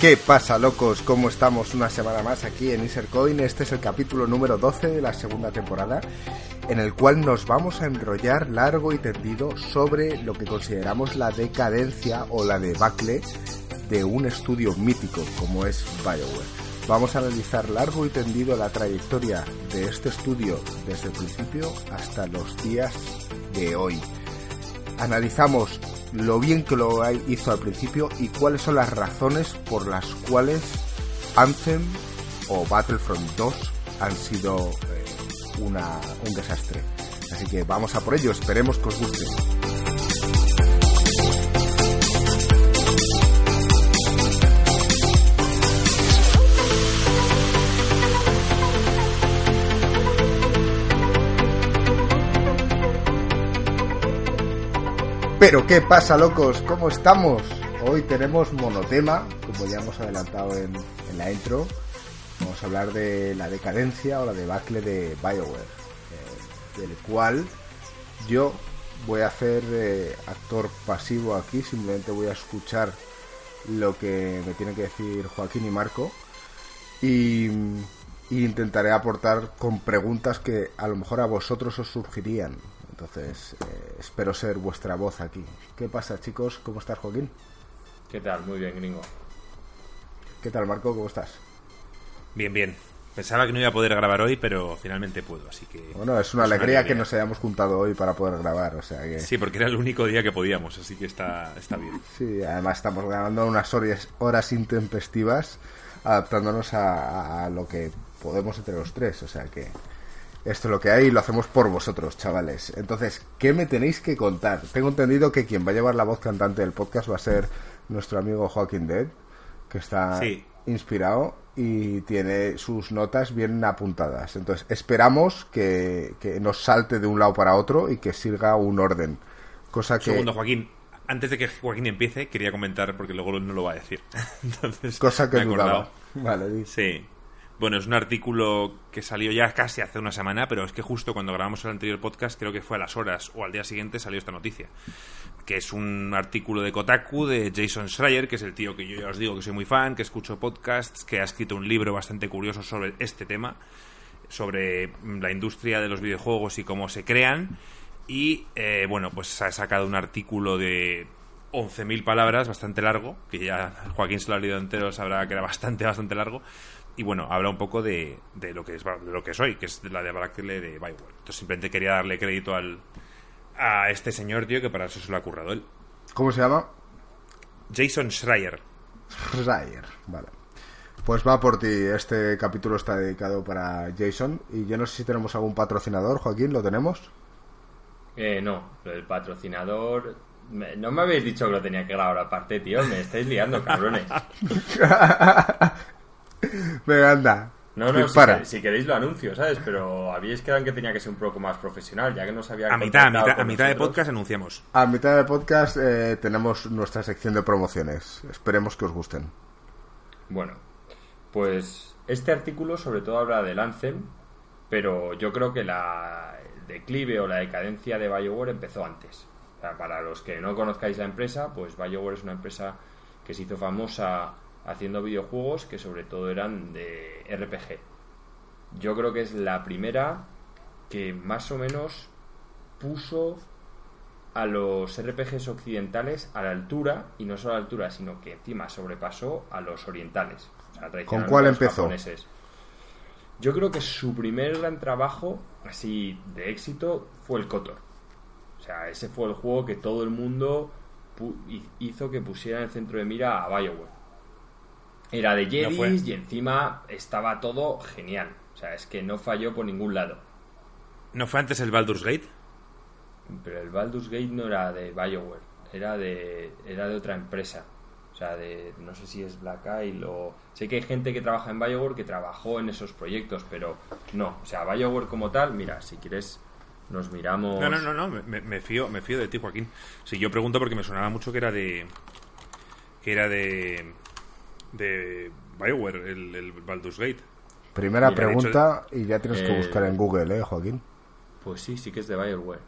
¿Qué pasa, locos? ¿Cómo estamos una semana más aquí en Isercoin? Este es el capítulo número 12 de la segunda temporada, en el cual nos vamos a enrollar largo y tendido sobre lo que consideramos la decadencia o la debacle de un estudio mítico como es BioWare. Vamos a analizar largo y tendido la trayectoria de este estudio desde el principio hasta los días de hoy. Analizamos lo bien que lo hizo al principio y cuáles son las razones por las cuales Anthem o Battlefront 2 han sido eh, una, un desastre. Así que vamos a por ello, esperemos que os guste. Pero ¿qué pasa, locos? ¿Cómo estamos? Hoy tenemos monotema, como ya hemos adelantado en, la intro. Vamos a hablar de la decadencia o la debacle de Bioware, eh, del cual yo voy a hacer eh, actor pasivo aquí, simplemente voy a escuchar lo que me tienen que decir Joaquín y Marco y, y intentaré aportar con preguntas que a lo mejor a vosotros os surgirían entonces, eh, espero ser vuestra voz aquí. ¿Qué pasa, chicos? ¿Cómo estás, Joaquín? ¿Qué tal? Muy bien, gringo. ¿Qué tal, Marco? ¿Cómo estás? Bien, bien. Pensaba que no iba a poder grabar hoy, pero finalmente puedo, así que... Bueno, es una, alegría, que nos hayamos juntado hoy para poder grabar, o sea que... Sí, porque era el único día que podíamos, así que está, está bien. Sí, además estamos grabando unas horas, horas intempestivas, adaptándonos a lo que podemos entre los tres, o sea que esto es lo que hay y lo hacemos por vosotros, chavales. Entonces, ¿qué me tenéis que contar? Tengo entendido que quien va a llevar la voz cantante del podcast va a ser nuestro amigo Joaquín Dead, que está inspirado y tiene sus notas bien apuntadas. Entonces, esperamos que, nos salte de un lado para otro y que siga un orden. Cosa que... Segundo, Joaquín. Antes de que Joaquín empiece, quería comentar, porque luego no lo va a decir. Entonces, cosa que dudaba. Vale, Sí. Bueno, es un artículo que salió ya casi hace una semana, pero es que justo cuando grabamos el anterior podcast, creo que fue a las horas o al día siguiente salió esta noticia. Que es un artículo de Kotaku de Jason Schreier, que es el tío que yo ya os digo que soy muy fan, que escucho podcasts, que ha escrito un libro bastante curioso sobre este tema, sobre la industria de los videojuegos y cómo se crean. Y eh, bueno, pues ha sacado un artículo de 11.000 palabras, bastante largo, que ya Joaquín se lo ha leído entero, sabrá que era bastante, bastante largo y bueno, habla un poco de, de, lo que es de lo que soy, que es la de Brackle de Bioware. Entonces simplemente quería darle crédito al a este señor, tío, que para eso se lo ha currado él. ¿Cómo se llama? Jason Schreier. Schreier, vale. Pues va por ti, este capítulo está dedicado para Jason y yo no sé si tenemos algún patrocinador, Joaquín, ¿lo tenemos? Eh, no, el patrocinador no me habéis dicho que lo tenía que grabar aparte, tío. Me estáis liando, cabrones. Venga, anda. No, no, si, si, queréis lo anuncio, ¿sabes? Pero habíais quedado que tenía que ser un poco más profesional, ya que no sabía... A mitad, a mitad, a mitad de podcast anunciamos. A mitad de podcast eh, tenemos nuestra sección de promociones. Esperemos que os gusten. Bueno, pues este artículo sobre todo habla de Anthem, pero yo creo que la declive o la decadencia de BioWare empezó antes. para los que no conozcáis la empresa, pues BioWare es una empresa que se hizo famosa haciendo videojuegos que sobre todo eran de RPG. Yo creo que es la primera que más o menos puso a los RPGs occidentales a la altura, y no solo a la altura, sino que encima sobrepasó a los orientales. ¿Con cuál empezó? Yo creo que su primer gran trabajo, así de éxito, fue el Kotor. O sea, ese fue el juego que todo el mundo hizo que pusiera en el centro de mira a Bioware. Era de Jedis y encima estaba todo genial. O sea, es que no falló por ningún lado. ¿No fue antes el Baldur's Gate? Pero el Baldur's Gate no era de BioWare, era de, era de otra empresa. O sea, de, no sé si es Black Isle o... Sé que hay gente que trabaja en BioWare que trabajó en esos proyectos, pero no. O sea, BioWare como tal, mira, si quieres nos miramos... No, no, no, no me, me, fío, me fío de ti, Joaquín. Si yo pregunto porque me sonaba mucho que era de... que era de de Bioware, el, el Baldur's Gate. Primera pregunta y ya tienes que buscar en Google, ¿eh, Joaquín? Pues sí, sí que es de Bioware.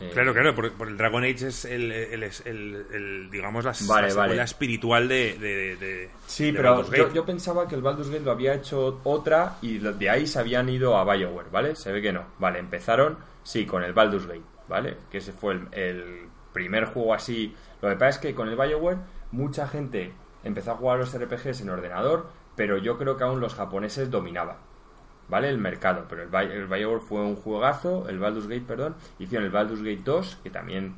Eh, Claro, claro, por, por el Dragon Age es el, el- el- el- digamos, la, Vale, espiritual de, de, de- Sí, de pero Baldur's yo, Gate. yo pensaba que el Baldur's Gate lo había hecho otra y de ahí se habían ido a BioWare, ¿vale? Se ve que no. Vale, empezaron, sí, con el Baldur's Gate, ¿vale? Que ese fue el, el primer juego así. Lo que pasa es que con el BioWare mucha gente empezó a jugar los RPGs en ordenador, pero yo creo que aún los japoneses dominaban, ¿vale? El mercado. Pero el, Bi- el BioWare fue un juegazo, el Baldur's Gate, perdón. Hicieron el Baldur's Gate 2, que también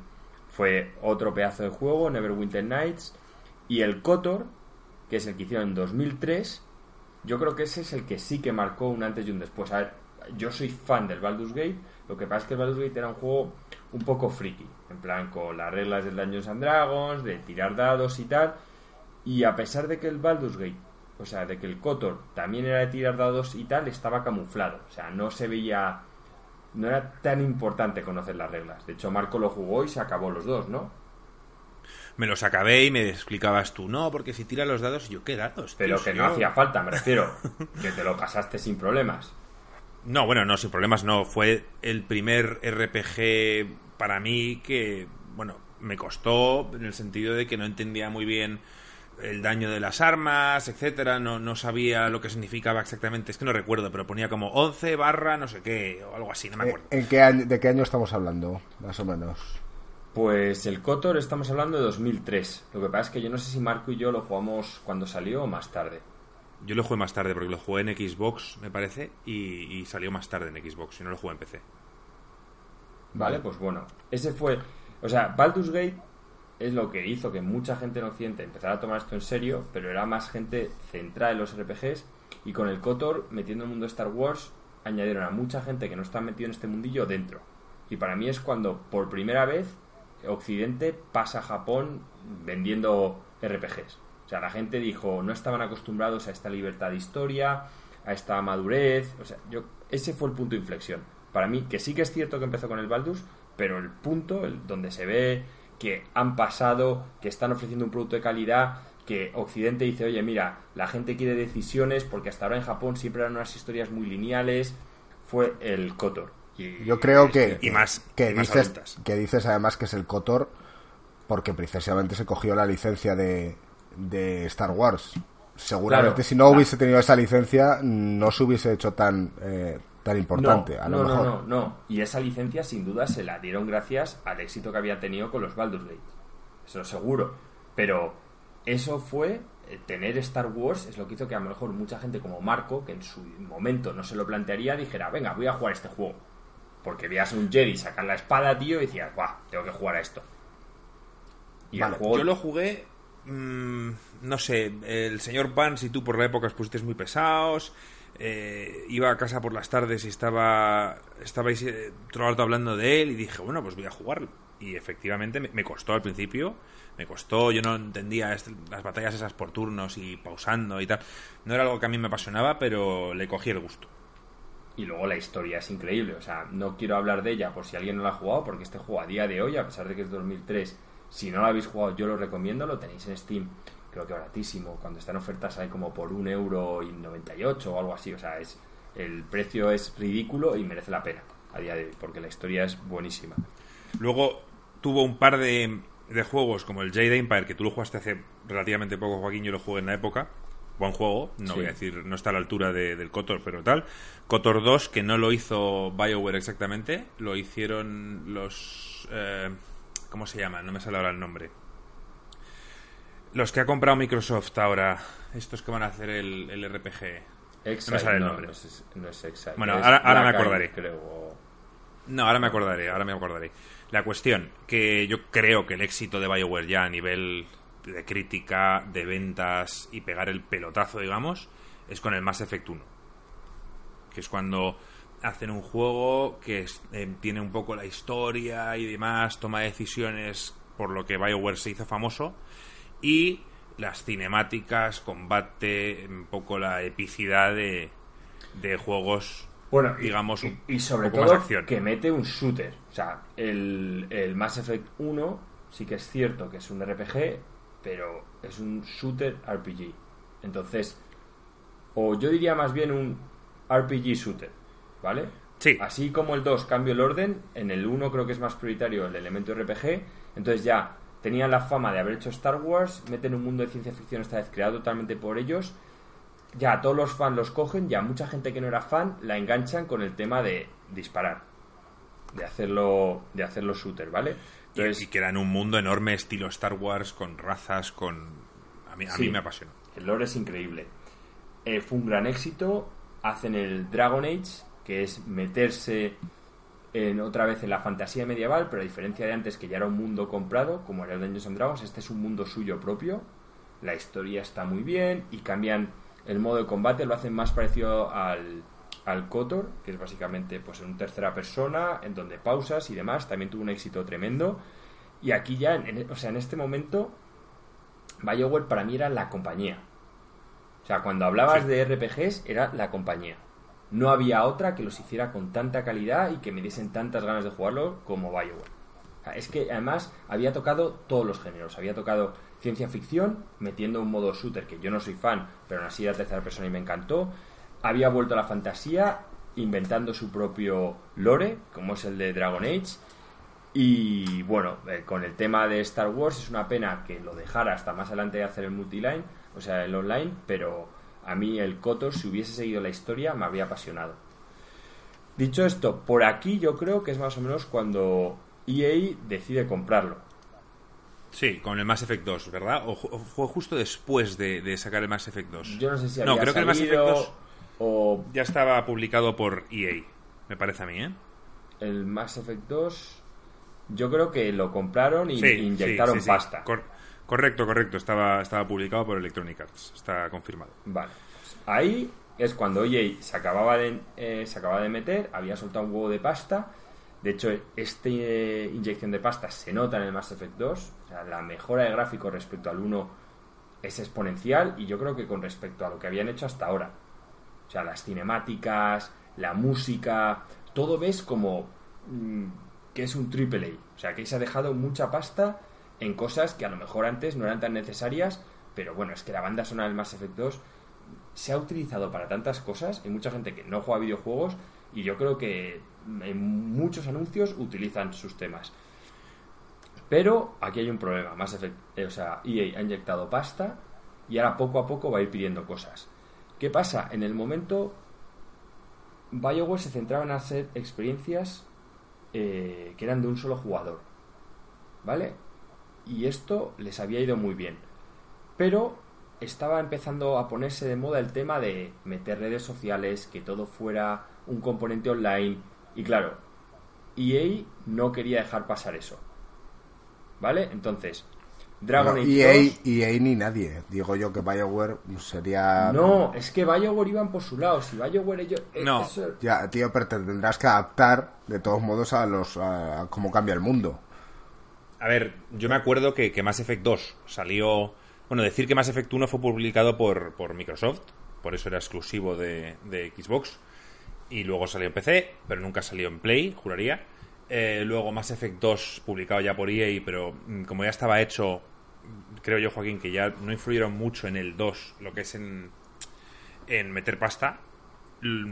fue otro pedazo de juego, Neverwinter Nights. Y el KOTOR, que es el que hicieron en 2003, yo creo que ese es el que sí que marcó un antes y un después. A ver, yo soy fan del Baldur's Gate, lo que pasa es que el Baldur's Gate era un juego un poco friki, en plan con las reglas del Dungeons and Dragons, de tirar dados y tal. Y a pesar de que el Baldur's Gate, o sea, de que el KOTOR también era de tirar dados y tal, estaba camuflado. O sea, no se veía... No era tan importante conocer las reglas. De hecho, Marco lo jugó y se acabó los dos, ¿no? Me los acabé y me explicabas tú, no, porque si tira los dados, yo qué dados. Pero tío? que no yo- hacía falta, me refiero. que te lo pasaste sin problemas. No, bueno, no, sin problemas no. Fue el primer RPG para mí que, bueno, me costó en el sentido de que no entendía muy bien el daño de las armas, etcétera, no, no sabía lo que significaba exactamente, es que no recuerdo, pero ponía como 11 barra no sé qué, o algo así, no me Eh, acuerdo. ¿En qué año, ¿De qué año estamos hablando, más o menos? Pues el KOTOR estamos hablando de 2003. Lo que pasa es que yo no sé si Marco y yo lo jugamos cuando salió o más tarde. Yo lo jugué más tarde porque lo jugué en Xbox, me parece, y, y salió más tarde en Xbox, y no lo jugué en PC. ¿Vale? Pues bueno, ese fue... O sea, Baldur's Gate es lo que hizo que mucha gente en Occidente empezara a tomar esto en serio, pero era más gente centrada en los RPGs y con el KOTOR, metiendo el mundo de Star Wars, añadieron a mucha gente que no está metido en este mundillo dentro. Y para mí es cuando por primera vez Occidente pasa a Japón vendiendo RPGs. O sea, la gente dijo, no estaban acostumbrados a esta libertad de historia, a esta madurez. O sea, yo, ese fue el punto de inflexión. Para mí, que sí que es cierto que empezó con el Baldus, pero el punto donde se ve que han pasado, que están ofreciendo un producto de calidad, que Occidente dice, oye, mira, la gente quiere decisiones, porque hasta ahora en Japón siempre eran unas historias muy lineales, fue el KOTOR. Y- Yo creo que, Y más- que y más dices adultas. que dices además que es el Cotor porque precisamente se cogió la licencia de, de Star Wars. Seguramente Claro, si no claro. hubiese tenido esa licencia no se hubiese hecho tan eh, tan importante. No, a lo no, mejor. no, no, no. Y esa licencia sin duda se la dieron gracias al éxito que había tenido con los Baldur's Gate. Eso seguro. Pero eso fue eh, tener Star Wars es lo que hizo que a lo mejor mucha gente como Marco, que en su momento no se lo plantearía, dijera, venga, voy a jugar este juego. Porque veías a un Jedi sacar la espada, tío, y decías, guau, tengo que jugar a esto. Y Vale, el juego... Yo lo jugué, mm, no sé, el señor Pans y tú por la época os pusisteis muy pesados. Eh, iba a casa por las tardes y estaba estabais eh, hablando de él y dije, bueno, pues voy a jugarlo. Y efectivamente me, me costó al principio, me costó, yo no entendía este- las batallas esas por turnos y pausando y tal. No era algo que a mí me apasionaba, pero le cogí el gusto. Y luego la historia es increíble. O sea, no quiero hablar de ella por si alguien no la ha jugado, porque este juego a día de hoy, a pesar de que es 2003, si no lo habéis jugado, yo lo recomiendo. Lo tenéis en Steam, creo que baratísimo. Cuando está en ofertas hay como por un euro y 98 o algo así. O sea, es el precio es ridículo y merece la pena a día de hoy, porque la historia es buenísima. Luego tuvo un par de, de juegos como el Jade Empire, que tú lo jugaste hace relativamente poco, Joaquín, yo lo jugué en la época. Buen juego, no Sí. voy a decir, no está a la altura de- del Kotor, pero tal. Kotor 2, que no lo hizo BioWare exactamente, lo hicieron los... eh, ¿Cómo se llama? No me sale ahora el nombre. Los que ha comprado Microsoft ahora, estos que van a hacer el, el RPG. Exile, No me sale el no, nombre. no es, no es Bueno, es ahora- ahora me acordaré. creo, No, ahora me acordaré, ahora me acordaré. La cuestión, que yo creo que el éxito de BioWare ya a nivel de crítica, de ventas y pegar el pelotazo, digamos, es con el Mass Effect 1. Que es cuando hacen un juego que es- eh, tiene un poco la historia y demás, toma decisiones por lo que BioWare se hizo famoso y las cinemáticas, combate, un poco la epicidad de, de juegos Bueno, digamos, y, un y sobre todo que mete un shooter. O sea, el, el Mass Effect 1 sí que es cierto que es un RPG, pero es un shooter RPG. Entonces, o yo diría más bien un RPG shooter, ¿vale? Sí. Así como el 2 cambio el orden, en el 1 creo que es más prioritario el elemento RPG, entonces ya tenían la fama de haber hecho Star Wars, meten un mundo de ciencia ficción esta vez creado totalmente por ellos, ya todos los fans los cogen, ya mucha gente que no era fan la enganchan con el tema de disparar, de hacerlo, de hacerlo shooter, ¿vale? Y, y que era en un mundo enorme estilo Star Wars, con razas, con... A mí, a Sí. mí me apasiona. El lore es increíble. Eh, fue un gran éxito. Hacen el Dragon Age, que es meterse en, otra vez en la fantasía medieval, pero a diferencia de antes, que ya era un mundo comprado, como era el Dungeons and Dragons, este es un mundo suyo propio. La historia está muy bien y cambian el modo de combate, lo hacen más parecido al, al KOTOR, que es básicamente pues en tercera persona, en donde pausas y demás. También tuvo un éxito tremendo. Y aquí ya, en- en- o sea, en este momento, BioWare para mí era la compañía. O sea, cuando hablabas Sí. de RPGs, era la compañía. No había otra que los hiciera con tanta calidad y que me diesen tantas ganas de jugarlo como BioWare. Es que además había tocado todos los géneros. Había tocado ciencia ficción, metiendo un modo shooter que yo no soy fan, pero aún así era tercera persona y me encantó. Había vuelto a la fantasía, inventando su propio lore, como es el de Dragon Age. Y bueno, eh, con el tema de Star Wars es una pena que lo dejara hasta más adelante de hacer el multiline, o sea, el online, pero a mí el KOTOR, si hubiese seguido la historia, me habría apasionado. Dicho esto, por aquí yo creo que es más o menos cuando EA decide comprarlo. Sí, con el Mass Effect 2, ¿verdad? ¿O, fue justo después de, de sacar el Mass Effect 2? Yo no sé si No, había creo que el Mass Effect salido 2 o ya estaba publicado por EA, me parece a mí, ¿eh? el Mass Effect 2. Yo creo que lo compraron y Sí, inyectaron sí, sí, sí. pasta. Cor- correcto, correcto. Estaba, estaba publicado por Electronic Arts. Está confirmado. Vale. Ahí es cuando EA se acababa de, eh, se acababa de meter, había soltado un huevo de pasta. De hecho, esta inyección de pasta se nota en el Mass Effect 2. O sea, la mejora de gráfico respecto al 1 es exponencial y yo creo que con respecto a lo que habían hecho hasta ahora. O sea, las cinemáticas, la música, todo ves como mm, que es un triple A. O sea, que se ha dejado mucha pasta en cosas que a lo mejor antes no eran tan necesarias, pero bueno, es que la banda sonora del Mass Effect 2 se ha utilizado para tantas cosas. Hay mucha gente que no juega videojuegos y yo creo que en muchos anuncios utilizan sus temas. Pero aquí hay un problema. Mass Effect, eh, o sea, EA ha inyectado pasta y ahora poco a poco va a ir pidiendo cosas. ¿Qué pasa? En el momento, BioWare se centraba en hacer experiencias eh, que eran de un solo jugador. ¿Vale? Y esto les había ido muy bien. Pero estaba empezando a ponerse de moda el tema de meter redes sociales, que todo fuera un componente online. Y claro, EA no quería dejar pasar eso. ¿Vale? Entonces, Dragon Bueno, Age EA, 2 EA ni nadie. Digo yo que BioWare sería... No, es que BioWare iban por su lado. Si BioWare ellos... eh, No. eso- Ya, tío, pero te tendrás que adaptar de todos modos a los a, cómo cambia el mundo. A ver, yo me acuerdo que, que Mass Effect 2 salió... Bueno, decir que Mass Effect 1 fue publicado por, Microsoft, por eso era exclusivo de, de Xbox, y luego salió en PC, pero nunca salió en Play, juraría. Eh, luego Mass Effect 2 publicado ya por EA, pero mm, como ya estaba hecho, creo yo, Joaquín, que ya no influyeron mucho en el 2, lo que es en, meter pasta,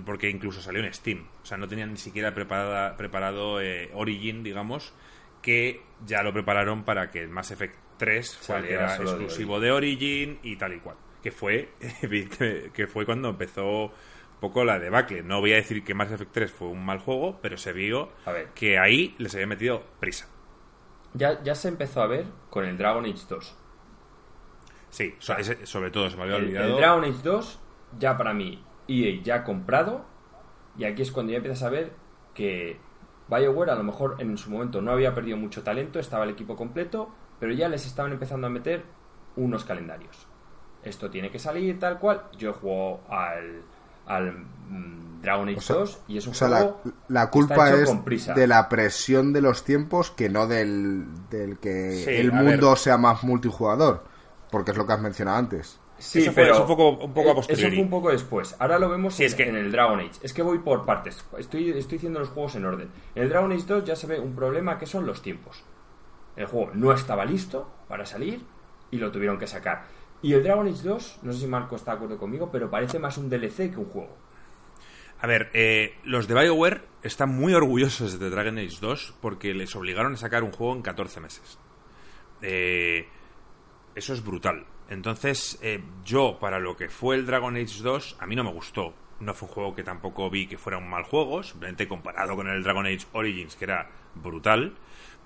porque incluso salió en Steam. O sea, no tenían ni siquiera preparada, preparado eh, Origin, digamos, que ya lo prepararon para que el Mass Effect 3 fuera el que Saliera exclusivo de Origin y tal y cual. Que fue, que, fue cuando empezó un poco la debacle. No voy a decir que Mass Effect 3 fue un mal juego, pero se vio A ver. que ahí les había metido prisa. Ya, ya se empezó a ver con el Dragon Age 2. Sí, ese- sobre todo se me había El, olvidado. el Dragon Age 2, ya para mí, EA ya ha comprado. Y aquí es cuando ya empiezas a ver que BioWare a lo mejor en su momento no había perdido mucho talento, estaba el equipo completo, pero ya les estaban empezando a meter unos calendarios. Esto tiene que salir tal cual. Yo juego al, al mm, Dragon Age O sea- 2 y es un O sea, la, juego la culpa está hecho es con prisa. de la presión de los tiempos que no del, del que Sí, el mundo ver. sea más multijugador. Porque es lo que has mencionado antes. Sí, Eso fue- pero eso un poco- un poco a eh, posteriori. Eso fue un poco después. Ahora lo vemos Sí, en, es que- en el Dragon Age. Es que voy por partes. Estoy, estoy diciendo los juegos en orden. En el Dragon Age 2 ya se ve un problema que son los tiempos. El juego no estaba listo para salir y lo tuvieron que sacar. Y el Dragon Age 2, no sé si Marco está de acuerdo conmigo, pero parece más un DLC que un juego. A ver, eh, los de BioWare están muy orgullosos de Dragon Age 2 porque les obligaron a sacar un juego en 14 meses. Eh, eso es brutal. Entonces, eh, yo, para lo que fue el Dragon Age 2, a mí no me gustó. No fue un juego que tampoco vi que fuera un mal juego, simplemente comparado con el Dragon Age Origins, que era brutal.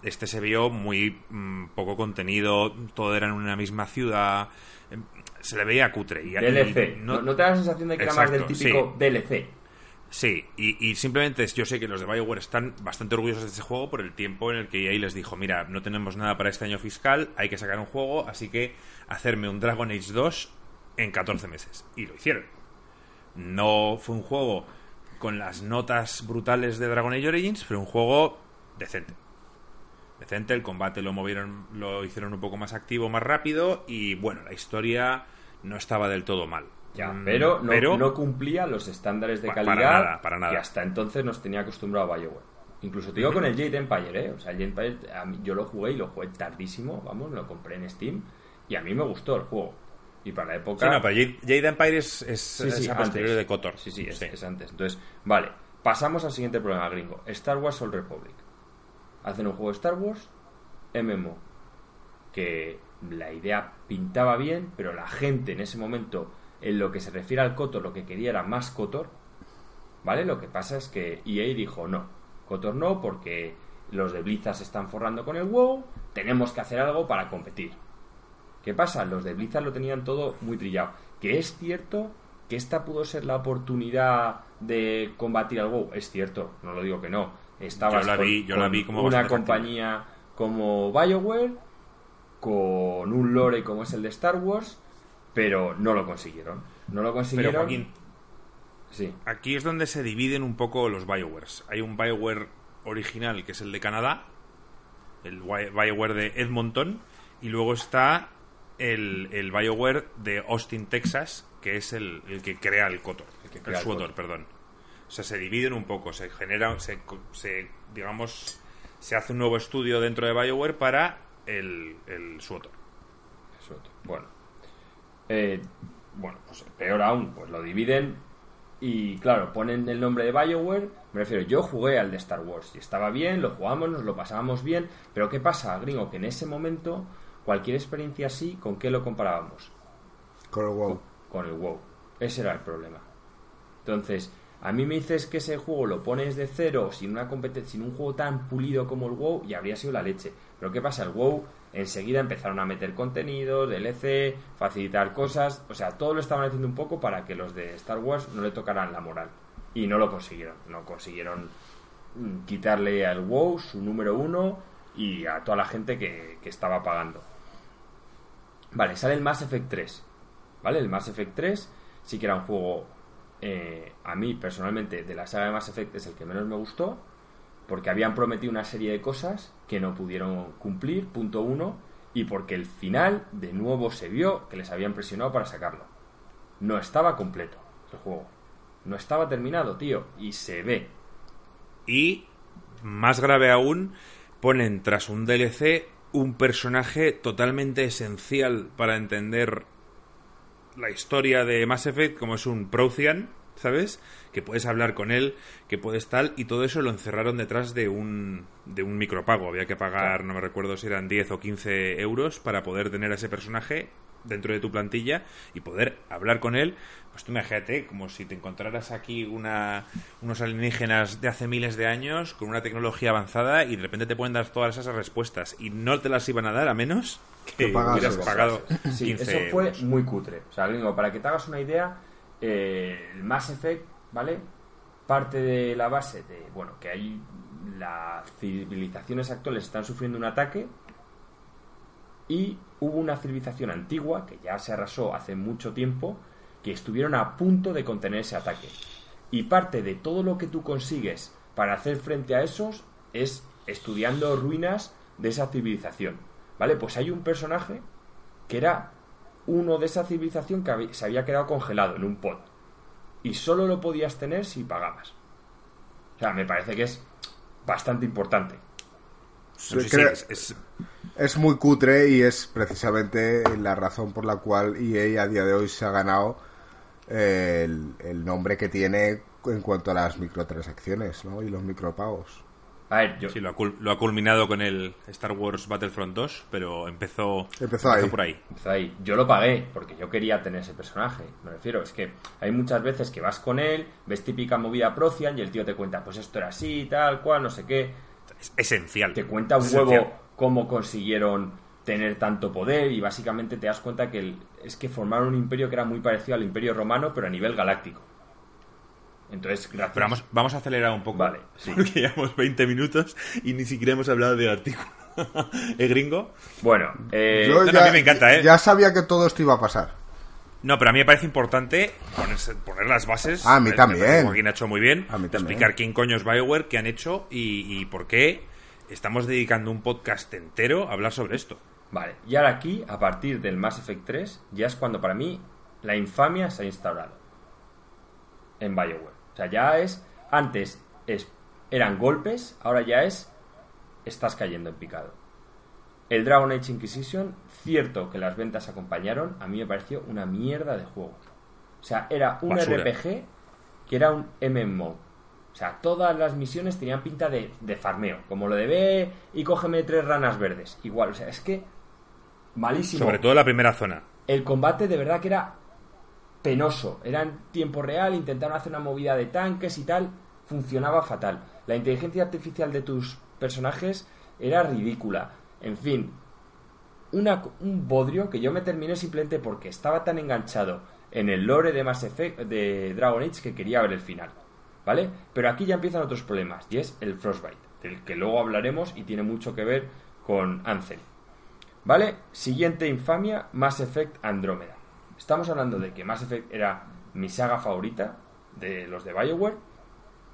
Este se vio muy mm, poco contenido, todo era en una misma ciudad, em, se le veía cutre. Y, DLC. y no, ¿No te da la sensación de que era más del típico sí. DLC? Sí, y, y simplemente yo sé que los de Bioware están bastante orgullosos de este juego por el tiempo en el que EA les dijo, mira, no tenemos nada para este año fiscal, hay que sacar un juego, así que hacerme un Dragon Age 2 en 14 meses. Y lo hicieron. No fue un juego con las notas brutales de Dragon Age Origins, fue un juego decente. Decente, el combate lo movieron, lo hicieron un poco más activo, más rápido, y bueno, la historia no estaba del todo mal. Ya, Mm, pero no, pero- no cumplía los estándares de Pa- calidad para nada, para nada. que hasta entonces nos tenía acostumbrado a Bioware. Incluso te digo con el Jade Empire, ¿eh? O sea, el Jade Empire, a mí- yo lo jugué y lo jugué tardísimo, vamos, lo compré en Steam y a mí me gustó el juego. Y para la época... Sí, no, pero Jade, Jade Empire es, es, Sí, sí, es a antes. posteriori de Kotor. Sí, sí, es, es antes. Entonces, vale, pasamos al siguiente problema gringo. Star Wars Old Republic. Hacen un juego de Star Wars, MMO, que la idea pintaba bien, pero la gente en ese momento, en lo que se refiere al Kotor, lo que quería era más Kotor. ¿Vale? Lo que pasa es que EA dijo no. Kotor no, porque los de Blizzard se están forrando con el WoW, tenemos que hacer algo para competir. ¿Qué pasa? Los de Blizzard lo tenían todo muy trillado. Que es cierto que esta pudo ser la oportunidad de combatir al WoW. Es cierto, no lo digo que no. Vi como una compañía como BioWare, con un lore como es el de Star Wars, pero no lo consiguieron. No lo Pero consiguieron. Joaquín, Sí, aquí es donde se dividen un poco los Biowares. Hay un Bioware original que es el de Canadá, el Bioware de Edmonton, y luego está el, el Bioware de Austin, Texas, que es el, el que crea el Kotor, el, que crea el Suotor, perdón. O sea, se dividen un poco, se genera, se, se, digamos, se hace un nuevo estudio dentro de Bioware para el, el Suotor. Bueno. Eh, bueno, pues peor aún, pues lo dividen y claro, ponen el nombre de BioWare. Me refiero, yo jugué al de Star Wars y estaba bien, lo jugamos, nos lo pasábamos bien, pero ¿qué pasa, gringo? Que en ese momento, cualquier experiencia así, ¿con qué lo comparábamos? Con el WoW. con el WoW. Ese era el problema. Entonces, a mí me dices que ese juego lo pones de cero sin una sin un juego tan pulido como el WoW y habría sido la leche. Pero ¿qué pasa? El WoW enseguida empezaron a meter contenido, DLC, facilitar cosas, o sea, todo lo estaban haciendo un poco para que los de Star Wars no le tocaran la moral. Y no lo consiguieron. No consiguieron mm, quitarle al WoW su número uno y a toda la gente que, que estaba pagando. Vale, sale el Mass Effect 3. ¿Vale? El Mass Effect 3 sí que era un juego, eh, a mí personalmente, de la saga de Mass Effect es el que menos me gustó, porque habían prometido una serie de cosas que no pudieron cumplir, punto uno, y porque el final de nuevo se vio que les habían presionado para sacarlo. No estaba completo el juego. No estaba terminado, tío, y se ve. Y, más grave aún, ponen tras un DLC un personaje totalmente esencial para entender la historia de Mass Effect, como es un Prothean, ¿sabes? Que puedes hablar con él, que puedes tal, y todo eso lo encerraron detrás de un, de un micropago. Había que pagar, no me recuerdo si eran 10 o 15 euros para poder tener a ese personaje dentro de tu plantilla y poder hablar con él. Pues tú imagínate, como si te encontraras aquí una, unos alienígenas de hace miles de años con una tecnología avanzada y de repente te pueden dar todas esas respuestas y no te las iban a dar a menos que Que hubieras pagado Sí, 15 eso fue euros. muy cutre. O sea, gringo, para que te hagas una idea, eh, el Mass Effect, ¿vale? Parte de la base de, bueno, que hay las civilizaciones actuales están sufriendo un ataque y hubo una civilización antigua que ya se arrasó hace mucho tiempo que estuvieron a punto de contener ese ataque. Y parte de todo lo que tú consigues para hacer frente a esos es estudiando ruinas de esa civilización. ¿Vale? Pues hay un personaje que era uno de esa civilización que se había quedado congelado en un pod. Y solo lo podías tener si pagabas. O sea, me parece que es bastante importante. Es- es- Es muy cutre y es precisamente la razón por la cual EA a día de hoy se ha ganado el, el nombre que tiene en cuanto a las microtransacciones ¿no? y los micropagos. A ver, yo, Sí, lo ha, cul- lo ha culminado con el Star Wars Battlefront 2, pero empezó, Empezó ahí. por ahí. Empezó ahí. Yo lo pagué porque yo quería tener ese personaje. Me refiero, es que hay muchas veces que vas con él, ves típica movida Procian y el tío te cuenta, pues esto era así, tal cual, no sé qué. Es esencial. Te cuenta un huevo esencial. cómo consiguieron tener tanto poder y básicamente te das cuenta que el- es que formaron un imperio que era muy parecido al imperio romano, pero a nivel galáctico. Entonces, gracias. Pero vamos, vamos a acelerar un poco. Vale, sí. Porque llevamos 20 minutos y ni siquiera hemos hablado del artículo. ¿Eh, gringo? Bueno, eh, Yo no, a mí me encanta, ¿eh? Ya sabía que todo esto iba a pasar. No, pero a mí me parece importante ponerse- poner las bases. A mí también. Joaquín ha hecho muy bien. A mí de también. explicar quién coño es Bioware, qué han hecho y, y por qué estamos dedicando un podcast entero a hablar sobre esto. Vale, y ahora aquí, a partir del Mass Effect 3, ya es cuando para mí la infamia se ha instaurado en Bioware. O sea, ya es. Antes es, eran golpes, ahora ya es. Estás cayendo en picado. El Dragon Age Inquisition, cierto que las ventas acompañaron, a mí me pareció una mierda de juego. O sea, era un Basura. RPG que era un MMO. O sea, todas las misiones tenían pinta de, de farmeo, como lo de ve y cógeme tres ranas verdes. Igual, o sea, es que malísimo. Sobre todo la primera zona. El combate de verdad que era penoso. Era en tiempo real, intentaron hacer una movida de tanques y tal. Funcionaba fatal. La inteligencia artificial de tus personajes era ridícula. En fin, un bodrio que yo me terminé simplemente porque estaba tan enganchado en el lore de Mass Effect de Dragon Age que quería ver el final. ¿Vale? Pero aquí ya empiezan otros problemas y es el Frostbite, del que luego hablaremos y tiene mucho que ver con Ansel. ¿Vale? Siguiente infamia, Mass Effect Andrómeda. Estamos hablando de que Mass Effect era mi saga favorita de los de BioWare.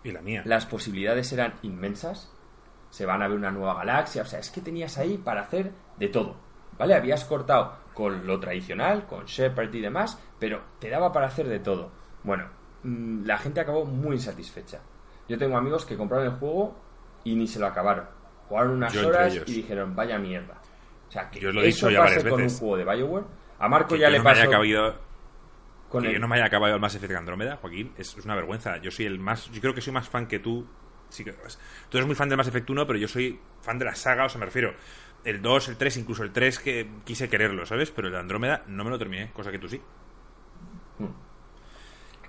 Y la mía. Las posibilidades eran inmensas. Se van a ver una nueva galaxia. O sea, es que tenías ahí para hacer de todo. ¿Vale? Habías cortado con lo tradicional, con Shepard y demás, pero te daba para hacer de todo. Bueno, mm, la gente acabó muy insatisfecha. Yo tengo amigos que compraron el juego y ni se lo acabaron. Jugaron unas Yo horas y dijeron, vaya mierda. O sea, que Yo os lo he eso dicho ya pase varias con un juego de BioWare. A Marco Que ya le no me haya pasó cabido- con que el... yo no me haya acabado el Mass Effect Andrómeda, Joaquín, es, es una vergüenza. Yo soy el más. Yo creo que soy más fan que tú. Sí que, tú eres muy fan del Mass Effect 1, pero yo soy fan de la saga, o sea, me refiero. El 2, el 3, incluso el 3 que quise quererlo, ¿sabes? Pero el de Andrómeda no me lo terminé, cosa que tú sí.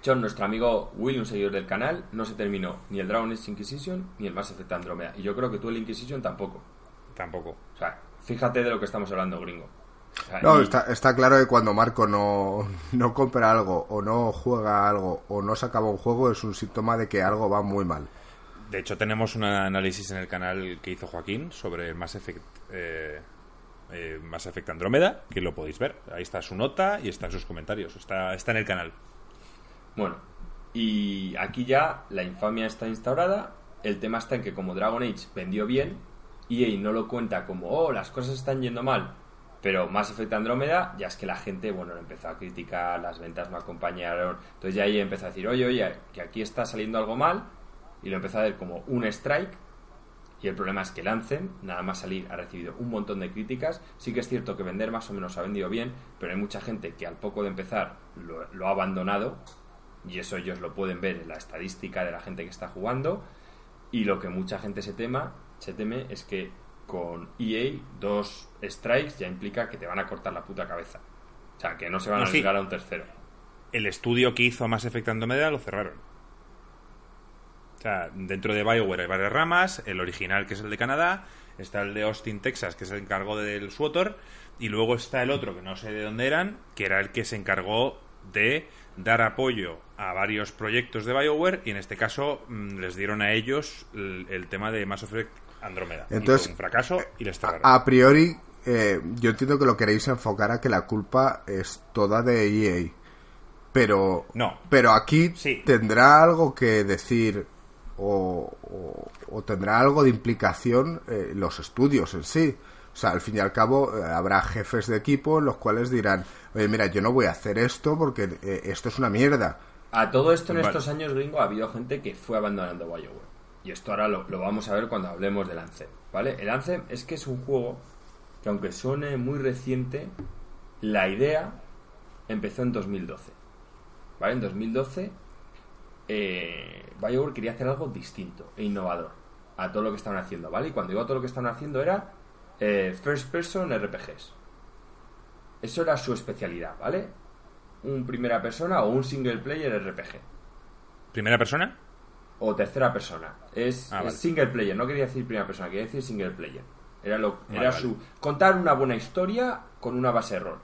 John, nuestro amigo Will, un seguidor del canal, no se terminó ni el Dragon Age Inquisition ni el Mass Effect Andromeda. Y yo creo que tú el Inquisition tampoco. Tampoco. O sea, fíjate de lo que estamos hablando, gringo. No, y- está, está claro que cuando Marco no, no compra algo o no juega algo o no se acaba un juego es un síntoma de que algo va muy mal. De hecho, tenemos un análisis en el canal que hizo Joaquín sobre el Mass Effect, eh, eh, Mass Effect Andrómeda, que lo podéis ver. Ahí está su nota y están sus comentarios. Está, está en el canal. Bueno, y aquí ya la infamia está instaurada. El tema está en que como Dragon Age vendió bien, EA no lo cuenta como, oh, las cosas están yendo mal. Pero Mass Effect Andrómeda, ya es que la gente, bueno, lo empezó a criticar, las ventas no acompañaron. Entonces ya EA empezó a decir, oye, oye, que aquí está saliendo algo mal. Y lo empezó a ver como un strike. Y el problema es que el Anthem, nada más salir, ha recibido un montón de críticas. Sí que es cierto que vender más o menos ha vendido bien, pero hay mucha gente que al poco de empezar lo, lo ha abandonado. Y eso ellos lo pueden ver en la estadística de la gente que está jugando. Y lo que mucha gente se tema, se teme es que con EA dos strikes ya implica que te van a cortar la puta cabeza. O sea, que no se van No, a sí. arriesgar a un tercero. El estudio que hizo Mass Effect Andrómeda lo cerraron. O sea, dentro de BioWare hay varias ramas. El original, que es el de Canadá. Está el de Austin, Texas, que se encargó del SWOTOR. Y luego está el otro, que no sé de dónde eran, que era el que se encargó de dar apoyo a varios proyectos de BioWare. Y en este caso mm, les dieron a ellos el, el tema de Mass Effect Andrómeda. Entonces, fue un fracaso y les cerraron. A, a priori, eh, yo entiendo que lo queréis enfocar a que la culpa es toda de EA. Pero, No. pero aquí Sí. tendrá algo que decir o, o- o tendrá algo de implicación eh, los estudios en sí. O sea, al fin y al cabo eh, habrá jefes de equipo los cuales dirán, oye, mira, yo no voy a hacer esto porque eh, esto es una mierda. A todo esto en Vale. estos años, gringo, ha habido gente que fue abandonando BioWare. Y esto ahora lo, lo vamos a ver cuando hablemos del Anthem, ¿vale? El Anthem es que es un juego que aunque suene muy reciente, la idea empezó en 2012. ¿vale? En 2012, eh, quería hacer algo distinto e innovador a todo lo que estaban haciendo, ¿vale? Y cuando digo todo lo que estaban haciendo era eh, First Person RPGs. Eso era su especialidad, ¿vale? Un primera persona o un single player RPG. ¿Primera persona? O tercera persona. Es, Ah, es vale. single player, no quería decir primera persona, quería decir single player. Era, lo, Vale, era vale. su. Contar una buena historia con una base de rol.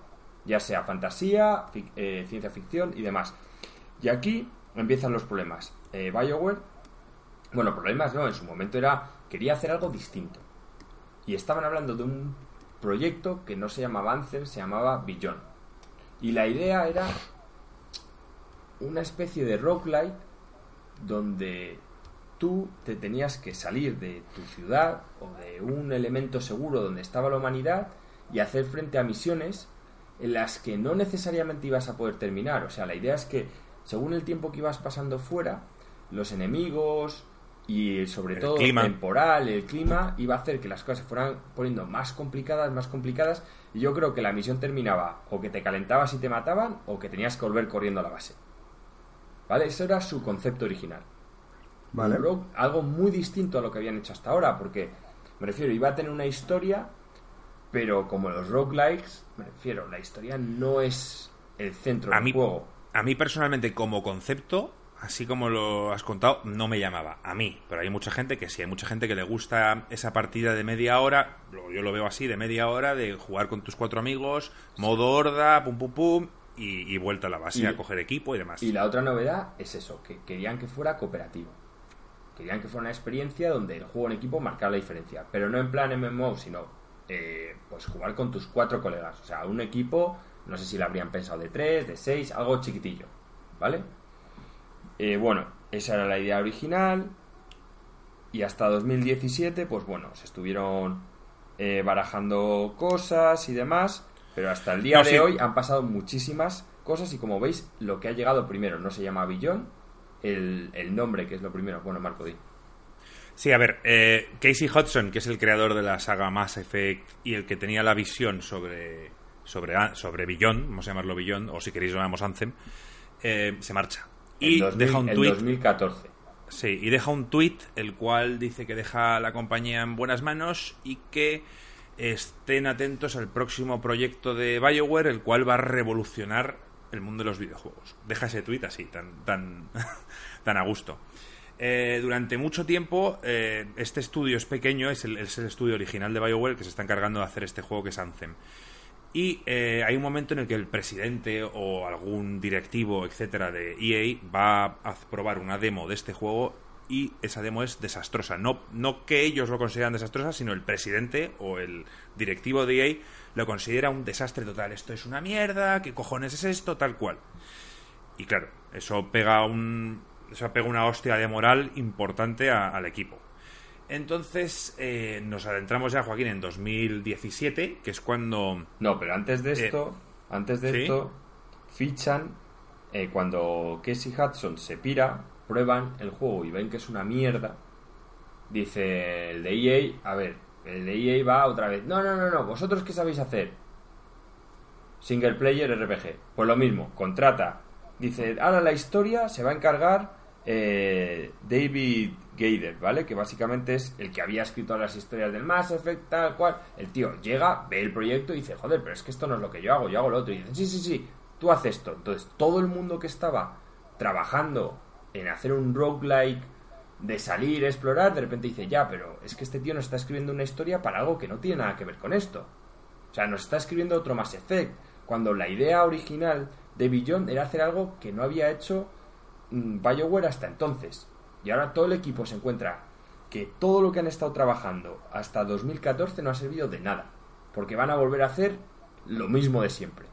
Ya sea fantasía, fic- eh, ciencia ficción y demás. Y aquí empiezan los problemas. Eh, BioWare. Bueno, problemas no, en su momento era. Quería hacer algo distinto. Y estaban hablando de un proyecto que no se llamaba Anthem, se llamaba Beyond. Y la idea era una especie de roguelike donde tú te tenías que salir de tu ciudad o de un elemento seguro donde estaba la humanidad y hacer frente a misiones en las que no necesariamente ibas a poder terminar. O sea, la idea es que según el tiempo que ibas pasando fuera, los enemigos y sobre El todo clima. temporal, el clima, iba a hacer que las cosas se fueran poniendo más complicadas, más complicadas. Y yo creo que la misión terminaba o que te calentabas y te mataban o que tenías que volver corriendo a la base. ¿Vale? Eso era su concepto original. Vale. Algo muy distinto a lo que habían hecho hasta ahora, porque me refiero, iba a tener una historia, pero como los roguelikes, me refiero, la historia no es el centro A del mí, juego. a mí personalmente, como concepto, así como lo has contado, no me llamaba. A mí. Pero hay mucha gente que sí, hay mucha gente que le gusta esa partida de media hora, lo- yo lo veo así, de media hora, de jugar con tus cuatro amigos, modo horda, pum pum pum, y, y vuelta a la base Y- a coger equipo y demás. Y la otra novedad es eso, que querían que fuera cooperativo. Querían que fuera una experiencia donde el juego en equipo marcara la diferencia. Pero no en plan MMO, sino eh, pues jugar con tus cuatro colegas. O sea, un equipo, no sé si lo habrían pensado de tres, de seis, algo chiquitillo. ¿Vale? Eh, bueno, esa era la idea original. Y hasta 2017, pues bueno, se estuvieron eh, barajando cosas y demás. Pero hasta el día No, de sí. hoy han pasado muchísimas cosas. Y como veis, lo que ha llegado primero no se llama Billón. El, el nombre, que es lo primero. Bueno, Marco, di. Sí, a ver, eh, Casey Hudson, que es el creador de la saga Mass Effect y el que tenía la visión sobre sobre, sobre Beyond, vamos a llamarlo Beyond, o si queréis lo llamamos Anthem, eh, se marcha. Y En 2000 deja un en tweet 2014. Sí, y deja un tuit el cual dice que deja la compañía en buenas manos y que estén atentos al próximo proyecto de BioWare, el cual va a revolucionar el mundo de los videojuegos. Deja ese tuit así, tan, tan, tan a gusto. Eh, durante mucho tiempo, eh, este estudio es pequeño, es el, es el estudio original de BioWare que se está encargando de hacer este juego que es Anthem. Y eh, hay un momento en el que el presidente o algún directivo, etcétera, de EA va a probar una demo de este juego y esa demo es desastrosa. No, no que ellos lo consideran desastrosa, sino el presidente o el directivo de EA lo considera un desastre total. Esto es una mierda, ¿qué cojones es esto? Tal cual. Y claro, eso pega un. Eso pega una hostia de moral importante a- al equipo. Entonces eh, nos adentramos ya, Joaquín, en 2017, que es cuando No, pero antes de esto, antes de ¿sí? esto, fichan eh, cuando Casey Hudson se pira, prueban el juego y ven que es una mierda. Dice el de EA, a ver, el de EA va otra vez. No, no, no, no, vosotros qué sabéis hacer. Single player RPG. Pues lo mismo, contrata. Dice, ahora la historia se va a encargar eh, David Gader, ¿vale? Que básicamente es el que había escrito las historias del Mass Effect, tal cual. El tío llega, ve el proyecto y dice, joder, pero es que esto no es lo que yo hago, yo hago lo otro. Y dice, sí, sí, sí, tú haces esto. Entonces, todo el mundo que estaba trabajando en hacer un roguelike de salir, explorar, de repente dice, ya, pero es que este tío nos está escribiendo una historia para algo que no tiene nada que ver con esto. O sea, nos está escribiendo otro Mass Effect. Cuando la idea original de Beyond era hacer algo que no había hecho mm, BioWare hasta entonces. Y ahora todo el equipo se encuentra que todo lo que han estado trabajando hasta 2014 no ha servido de nada. Porque van a volver a hacer lo mismo de siempre.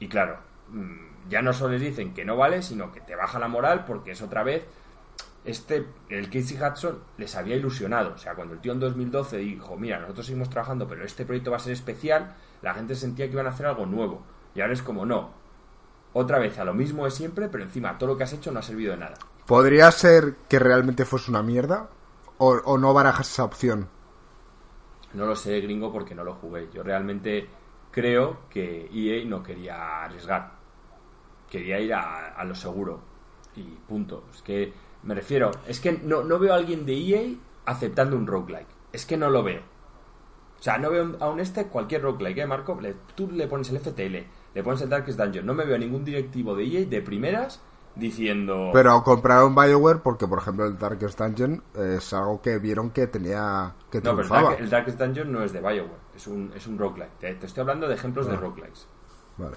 Y claro, mm, ya no solo les dicen que no vale, sino que te baja la moral porque es otra vez este, el Casey Hudson les había ilusionado. O sea, cuando el tío en 2012 dijo, mira, nosotros seguimos trabajando, pero este proyecto va a ser especial, la gente sentía que iban a hacer algo nuevo. Y ahora es como, no. Otra vez a lo mismo de siempre, pero encima todo lo que has hecho no ha servido de nada. ¿Podría ser que realmente fuese una mierda? ¿O, o no barajas esa opción? No lo sé, gringo, porque no lo jugué. Yo realmente creo que EA no quería arriesgar. Quería ir a, a lo seguro. Y punto. Es que me refiero, es que no, no veo a alguien de EA aceptando un roguelike. Es que no lo veo. O sea, no veo a un este cualquier roguelike, ¿eh, Marco? Le- tú le pones el FTL, le pones el Darkest Dungeon. No me veo a ningún directivo de EA de primeras diciendo... Pero compraron BioWare porque, por ejemplo, el Darkest Dungeon es algo que vieron que tenía. que no, pero el, triunfaba. Dark- el Darkest Dungeon no es de Bioware, es un, es un roguelike. Te, te estoy hablando de ejemplos de Ah. roguelikes. Vale.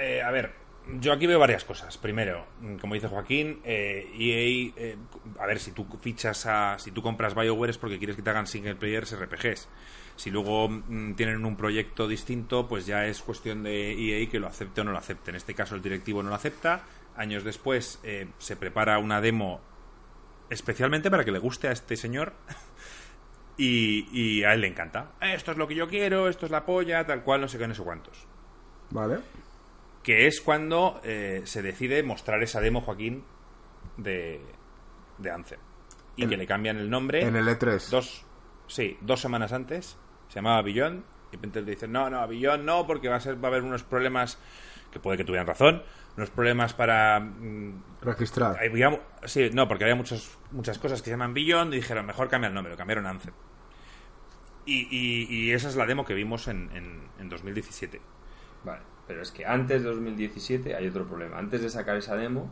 Eh, a ver, yo aquí veo varias cosas. Primero, mm, como dice Joaquín, eh, EA, eh, a ver, si tú fichas a. Si tú compras BioWare es porque quieres que te hagan single players RPGs. Si luego mm, tienen un proyecto distinto, pues ya es cuestión de EA que lo acepte o no lo acepte. En este caso, el directivo no lo acepta. Años después eh, se prepara una demo especialmente para que le guste a este señor. Y, a él le encanta. Esto es lo que yo quiero, esto es la polla, tal cual, no sé qué, no sé cuántos Vale. Que es cuando eh, se decide mostrar esa demo, Joaquín, de, de Anthem. Y que le cambian el nombre. En el E E3. Dos, sí, dos semanas antes. Se llamaba Beyond. Y de repente le dicen, no, no, Beyond no, porque va a, ser, va a haber unos problemas, que puede que tuvieran razón, unos problemas para... mm, Registrar. mu- sí, no, porque había muchos, muchas cosas que se llaman Beyond y dijeron, mejor cambia el nombre, lo cambiaron a Anthem. Y, y- y esa es la demo que vimos en, en, en 2017. Vale, pero es que antes de 2017 hay otro problema. Antes de sacar esa demo,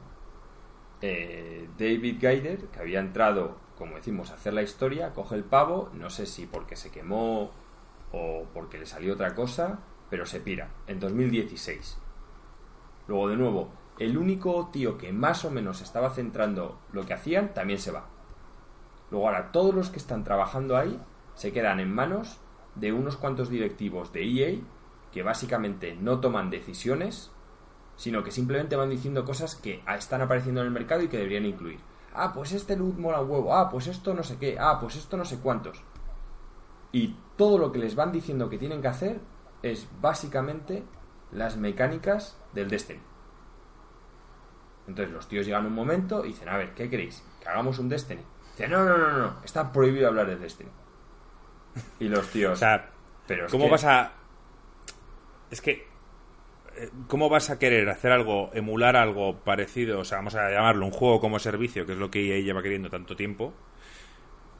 eh, David Gaider, que había entrado, como decimos, a hacer la historia, coge el pavo, no sé si porque se quemó o porque le salió otra cosa, pero se pira, en 2016. Luego, de nuevo, el único tío que más o menos estaba centrando lo que hacían, también se va. Luego ahora todos los que están trabajando ahí se quedan en manos de unos cuantos directivos de EA que básicamente no toman decisiones, sino que simplemente van diciendo cosas que están apareciendo en el mercado y que deberían incluir. Ah, pues este loot mola un huevo. Ah, pues esto no sé qué. Ah, pues esto no sé cuántos. Y todo lo que les van diciendo que tienen que hacer es básicamente las mecánicas del Destiny. Entonces los tíos llegan un momento y dicen, a ver, ¿qué queréis? ¿Que hagamos un Destiny? Dicen, no, no, no, no, está prohibido hablar de Destiny. Y los tíos... O sea, pero ¿cómo que- vas a...? Es que... eh, ¿Cómo vas a querer hacer algo, emular algo parecido? O sea, vamos a llamarlo un juego como servicio, que es lo que EA lleva queriendo tanto tiempo.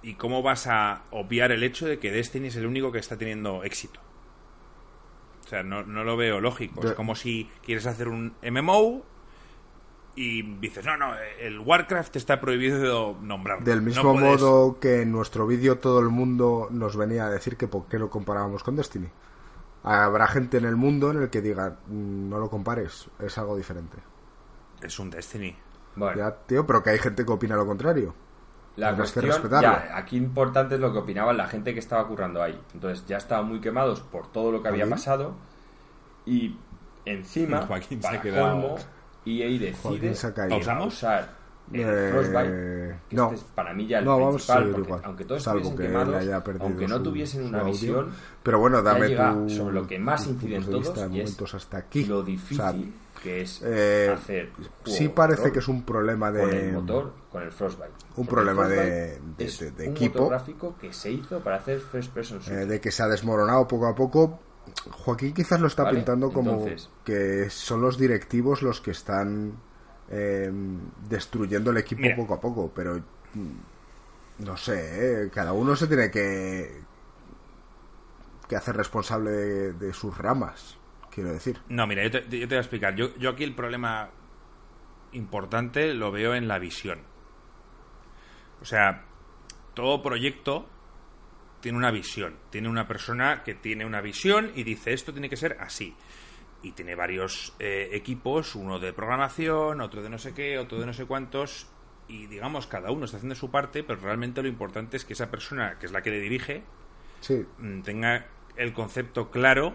¿Y cómo vas a obviar el hecho de que Destiny es el único que está teniendo éxito? O sea, no, no lo veo lógico. Es como si quieres hacer un MMO y dices, no, no, el Warcraft está prohibido nombrarlo. Del No mismo puedes- modo que en nuestro vídeo todo el mundo nos venía a decir que por qué lo comparábamos con Destiny. Habrá gente en el mundo en el que diga, "Mm, no lo compares, es algo diferente. Es un Destiny. Bueno, Ya, tío, pero que hay gente que opina lo contrario. La que cuestión, respetarlo. ya, aquí importante es lo que opinaba la gente que estaba currando ahí. Entonces ya estaban muy quemados por todo lo que había pasado y encima, Joaquín se para ha quedado- colmo, EA decide Joaquín Eh, Frostbite, que no. este es para mí ya el No, principal, porque aunque todos salvo estuviesen quemados, aunque no tuviesen una audio. visión, Pero bueno, dame tu- sobre lo que más inciden todos y es hasta aquí. lo O sea, difícil que es eh, hacer sí parece rol que es un problema de con el motor, con el Frostbite. un problema de- de- es de- de un equipo. motor gráfico que se hizo para hacer first person eh, de que se ha desmoronado poco a poco. Joaquín quizás lo está Vale, pintando como entonces- que son los directivos los que están eh, destruyendo el equipo Mira. poco a poco, pero mm, no sé, eh, cada uno se tiene que que hacer responsable de, de sus ramas, quiero decir. No, mira, yo te, yo te voy a explicar. Yo, yo aquí el problema importante lo veo en la visión. O sea, todo proyecto tiene una visión. Tiene una persona que tiene una visión y dice esto tiene que ser así. Y tiene varios eh, equipos, uno de programación, otro de no sé qué, otro de no sé cuántos. Y digamos, cada uno está haciendo su parte, pero realmente lo importante es que esa persona, que es la que le dirige, Sí, mm, tenga el concepto claro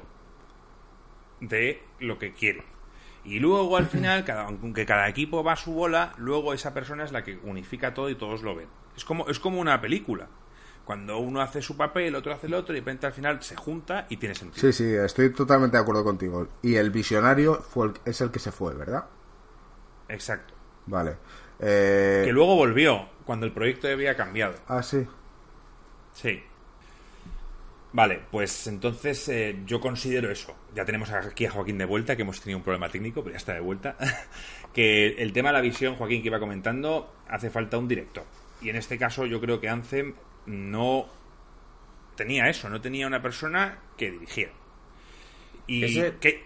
de lo que quiere. Y luego al final, cada, aunque cada equipo va a su bola, luego esa persona es la que unifica todo y todos lo ven. Es como, es como una película. Cuando uno hace su papel, otro hace el otro, y de repente al final se junta y tiene sentido. sí, sí, estoy totalmente de acuerdo contigo. Y el visionario fue el- es el que se fue, ¿verdad? Exacto. Vale. Eh, Que luego volvió, cuando el proyecto había cambiado. Ah, sí. Sí. Vale, pues entonces eh, yo considero eso. Ya tenemos aquí a Joaquín de vuelta, que hemos tenido un problema técnico, pero ya está de vuelta. que el tema de la visión, Joaquín, que iba comentando, hace falta un director. Y en este caso yo creo que Anthem no tenía eso, no tenía una persona que dirigiera. Y Ese- que...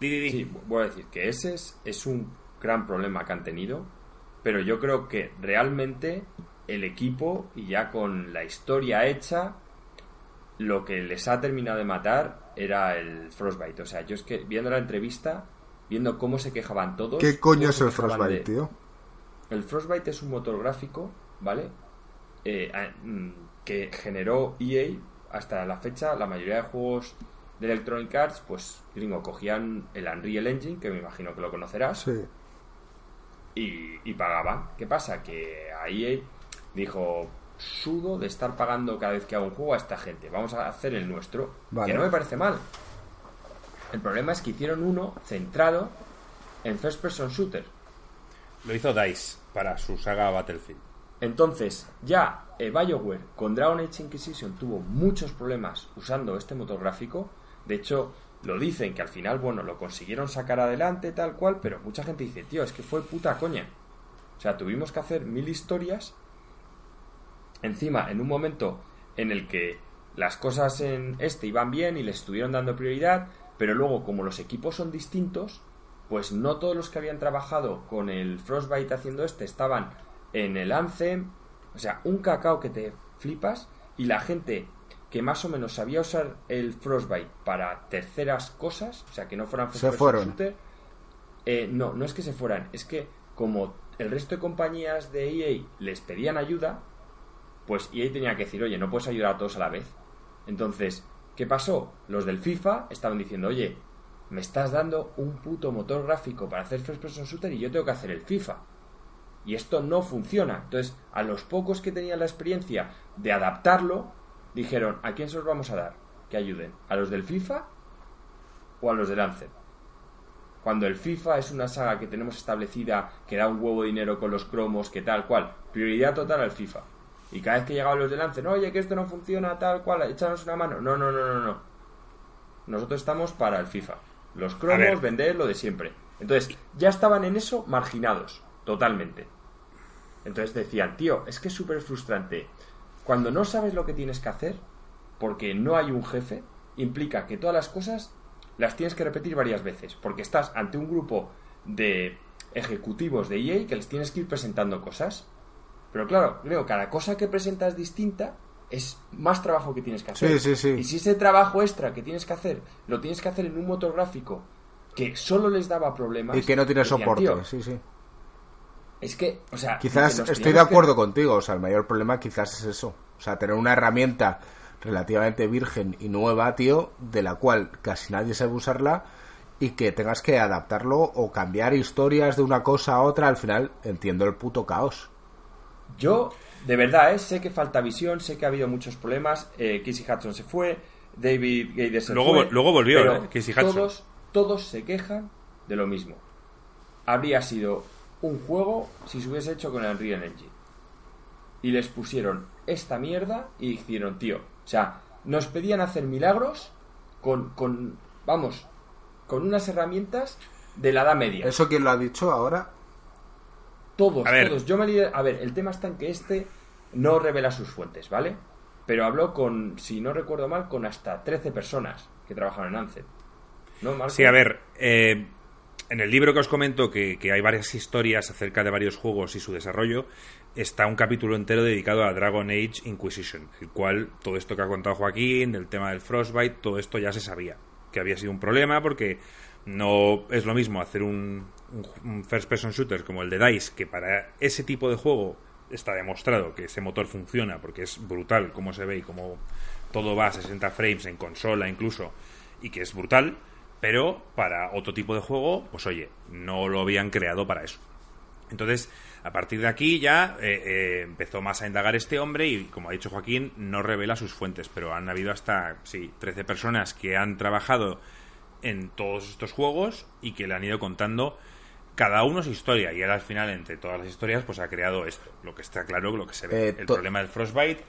Di, di, di. Sí, voy a decir que ese es, es un gran problema que han tenido, pero yo creo que realmente el equipo, y ya con la historia hecha, lo que les ha terminado de matar era el Frostbite. O sea, yo es que viendo la entrevista, viendo cómo se quejaban todos... ¿Qué coño es el Frostbite, de- tío? El Frostbite es un motor gráfico, ¿vale? Eh, mm, que generó EA hasta la fecha, la mayoría de juegos de Electronic Arts, pues, gringo, cogían el Unreal Engine, que me imagino que lo conocerás, Sí. y, y pagaban. ¿Qué pasa? Que a EA dijo, sudo de estar pagando cada vez que hago un juego a esta gente, vamos a hacer el nuestro, Vale. que no me parece mal. El problema es que hicieron uno centrado en First Person Shooter. Lo hizo DICE para su saga Battlefield. Entonces, ya eh, BioWare con Dragon Age Inquisition tuvo muchos problemas usando este motor gráfico. De hecho, lo dicen que al final, bueno, lo consiguieron sacar adelante, tal cual, pero mucha gente dice, tío, es que fue puta coña. O sea, tuvimos que hacer mil historias. Encima, en un momento en el que las cosas en este iban bien y les estuvieron dando prioridad, pero luego, como los equipos son distintos, pues no todos los que habían trabajado con el Frostbite haciendo este estaban en el Anthem. O sea, un cacao que te flipas y la gente que más o menos sabía usar el Frostbite para terceras cosas, o sea, que no fueran Se fueron. shooter, eh, no, no es que se fueran, es que como el resto de compañías de EA les pedían ayuda, pues EA tenía que decir, oye, no puedes ayudar a todos a la vez. Entonces, ¿qué pasó? Los del FIFA estaban diciendo, oye, me estás dando un puto motor gráfico para hacer first person shooter y yo tengo que hacer el FIFA. Y esto no funciona. Entonces, a los pocos que tenían la experiencia de adaptarlo, dijeron, ¿a quién se los vamos a dar? Que ayuden. ¿A los del FIFA o a los del Anthem? Cuando el FIFA es una saga que tenemos establecida, que da un huevo de dinero con los cromos, que tal cual, prioridad total al FIFA. Y cada vez que llegaban los del Anthem, oye, que esto no funciona, tal cual, échanos una mano. No, no, no, no, no. Nosotros estamos para el FIFA. Los cromos, vender lo de siempre. Entonces, ya estaban en eso marginados, totalmente. Entonces decían, tío, es que es súper frustrante. Cuando no sabes lo que tienes que hacer, porque no hay un jefe, implica que todas las cosas las tienes que repetir varias veces, porque estás ante un grupo de ejecutivos de EA que les tienes que ir presentando cosas. Pero claro, creo cada cosa que presentas distinta es más trabajo que tienes que hacer. Sí, sí, sí. Y si ese trabajo extra que tienes que hacer, lo tienes que hacer en un motor gráfico que solo les daba problemas. Y que no tiene soporte, "Tío, sí, sí. Es que, o sea, Quizás estoy de que- acuerdo contigo, o sea, el mayor problema quizás es eso. O sea, tener una herramienta relativamente virgen y nueva, tío, de la cual casi nadie sabe usarla y que tengas que adaptarlo o cambiar historias de una cosa a otra, al final entiendo el puto caos. Yo, de verdad, ¿eh? sé que falta visión, sé que ha habido muchos problemas. Eh, Casey Hudson se fue, David Gader se Luego fue. luego volvió, pero ¿eh? Hudson. Todos, todos se quejan de lo mismo. Habría sido un juego si se hubiese hecho con el Unreal Engine. Y les pusieron esta mierda y dijeron, tío, o sea, nos pedían hacer milagros con, con vamos, con unas herramientas de la Edad Media. ¿Eso quién lo ha dicho ahora? Todos, A ver. todos. Yo me lié- A ver, el tema está en que este no revela sus fuentes, ¿vale? Pero habló con, si no recuerdo mal, con hasta 13 personas que trabajaron en Anthem. ¿No, Marco? Sí, a ver, eh, en el libro que os comento que, hay varias historias acerca de varios juegos y su desarrollo, está un capítulo entero dedicado a Dragon Age Inquisition, el cual todo esto que ha contado Joaquín, el tema del Frostbite, todo esto ya se sabía, que había sido un problema porque no es lo mismo hacer un, un- un first person shooter como el de DICE, que para ese tipo de juego está demostrado que ese motor funciona porque es brutal como se ve y como todo va a 60 frames en consola incluso y que es brutal, pero para otro tipo de juego, pues oye, no lo habían creado para eso. Entonces, a partir de aquí ya eh, eh, empezó más a indagar este hombre y, como ha dicho Joaquín, no revela sus fuentes, pero han habido hasta, sí, 13 personas que han trabajado en todos estos juegos y que le han ido contando cada uno su historia y él al final entre todas las historias pues ha creado esto, lo que está claro, lo que se ve. Eh, el problema del Frostbite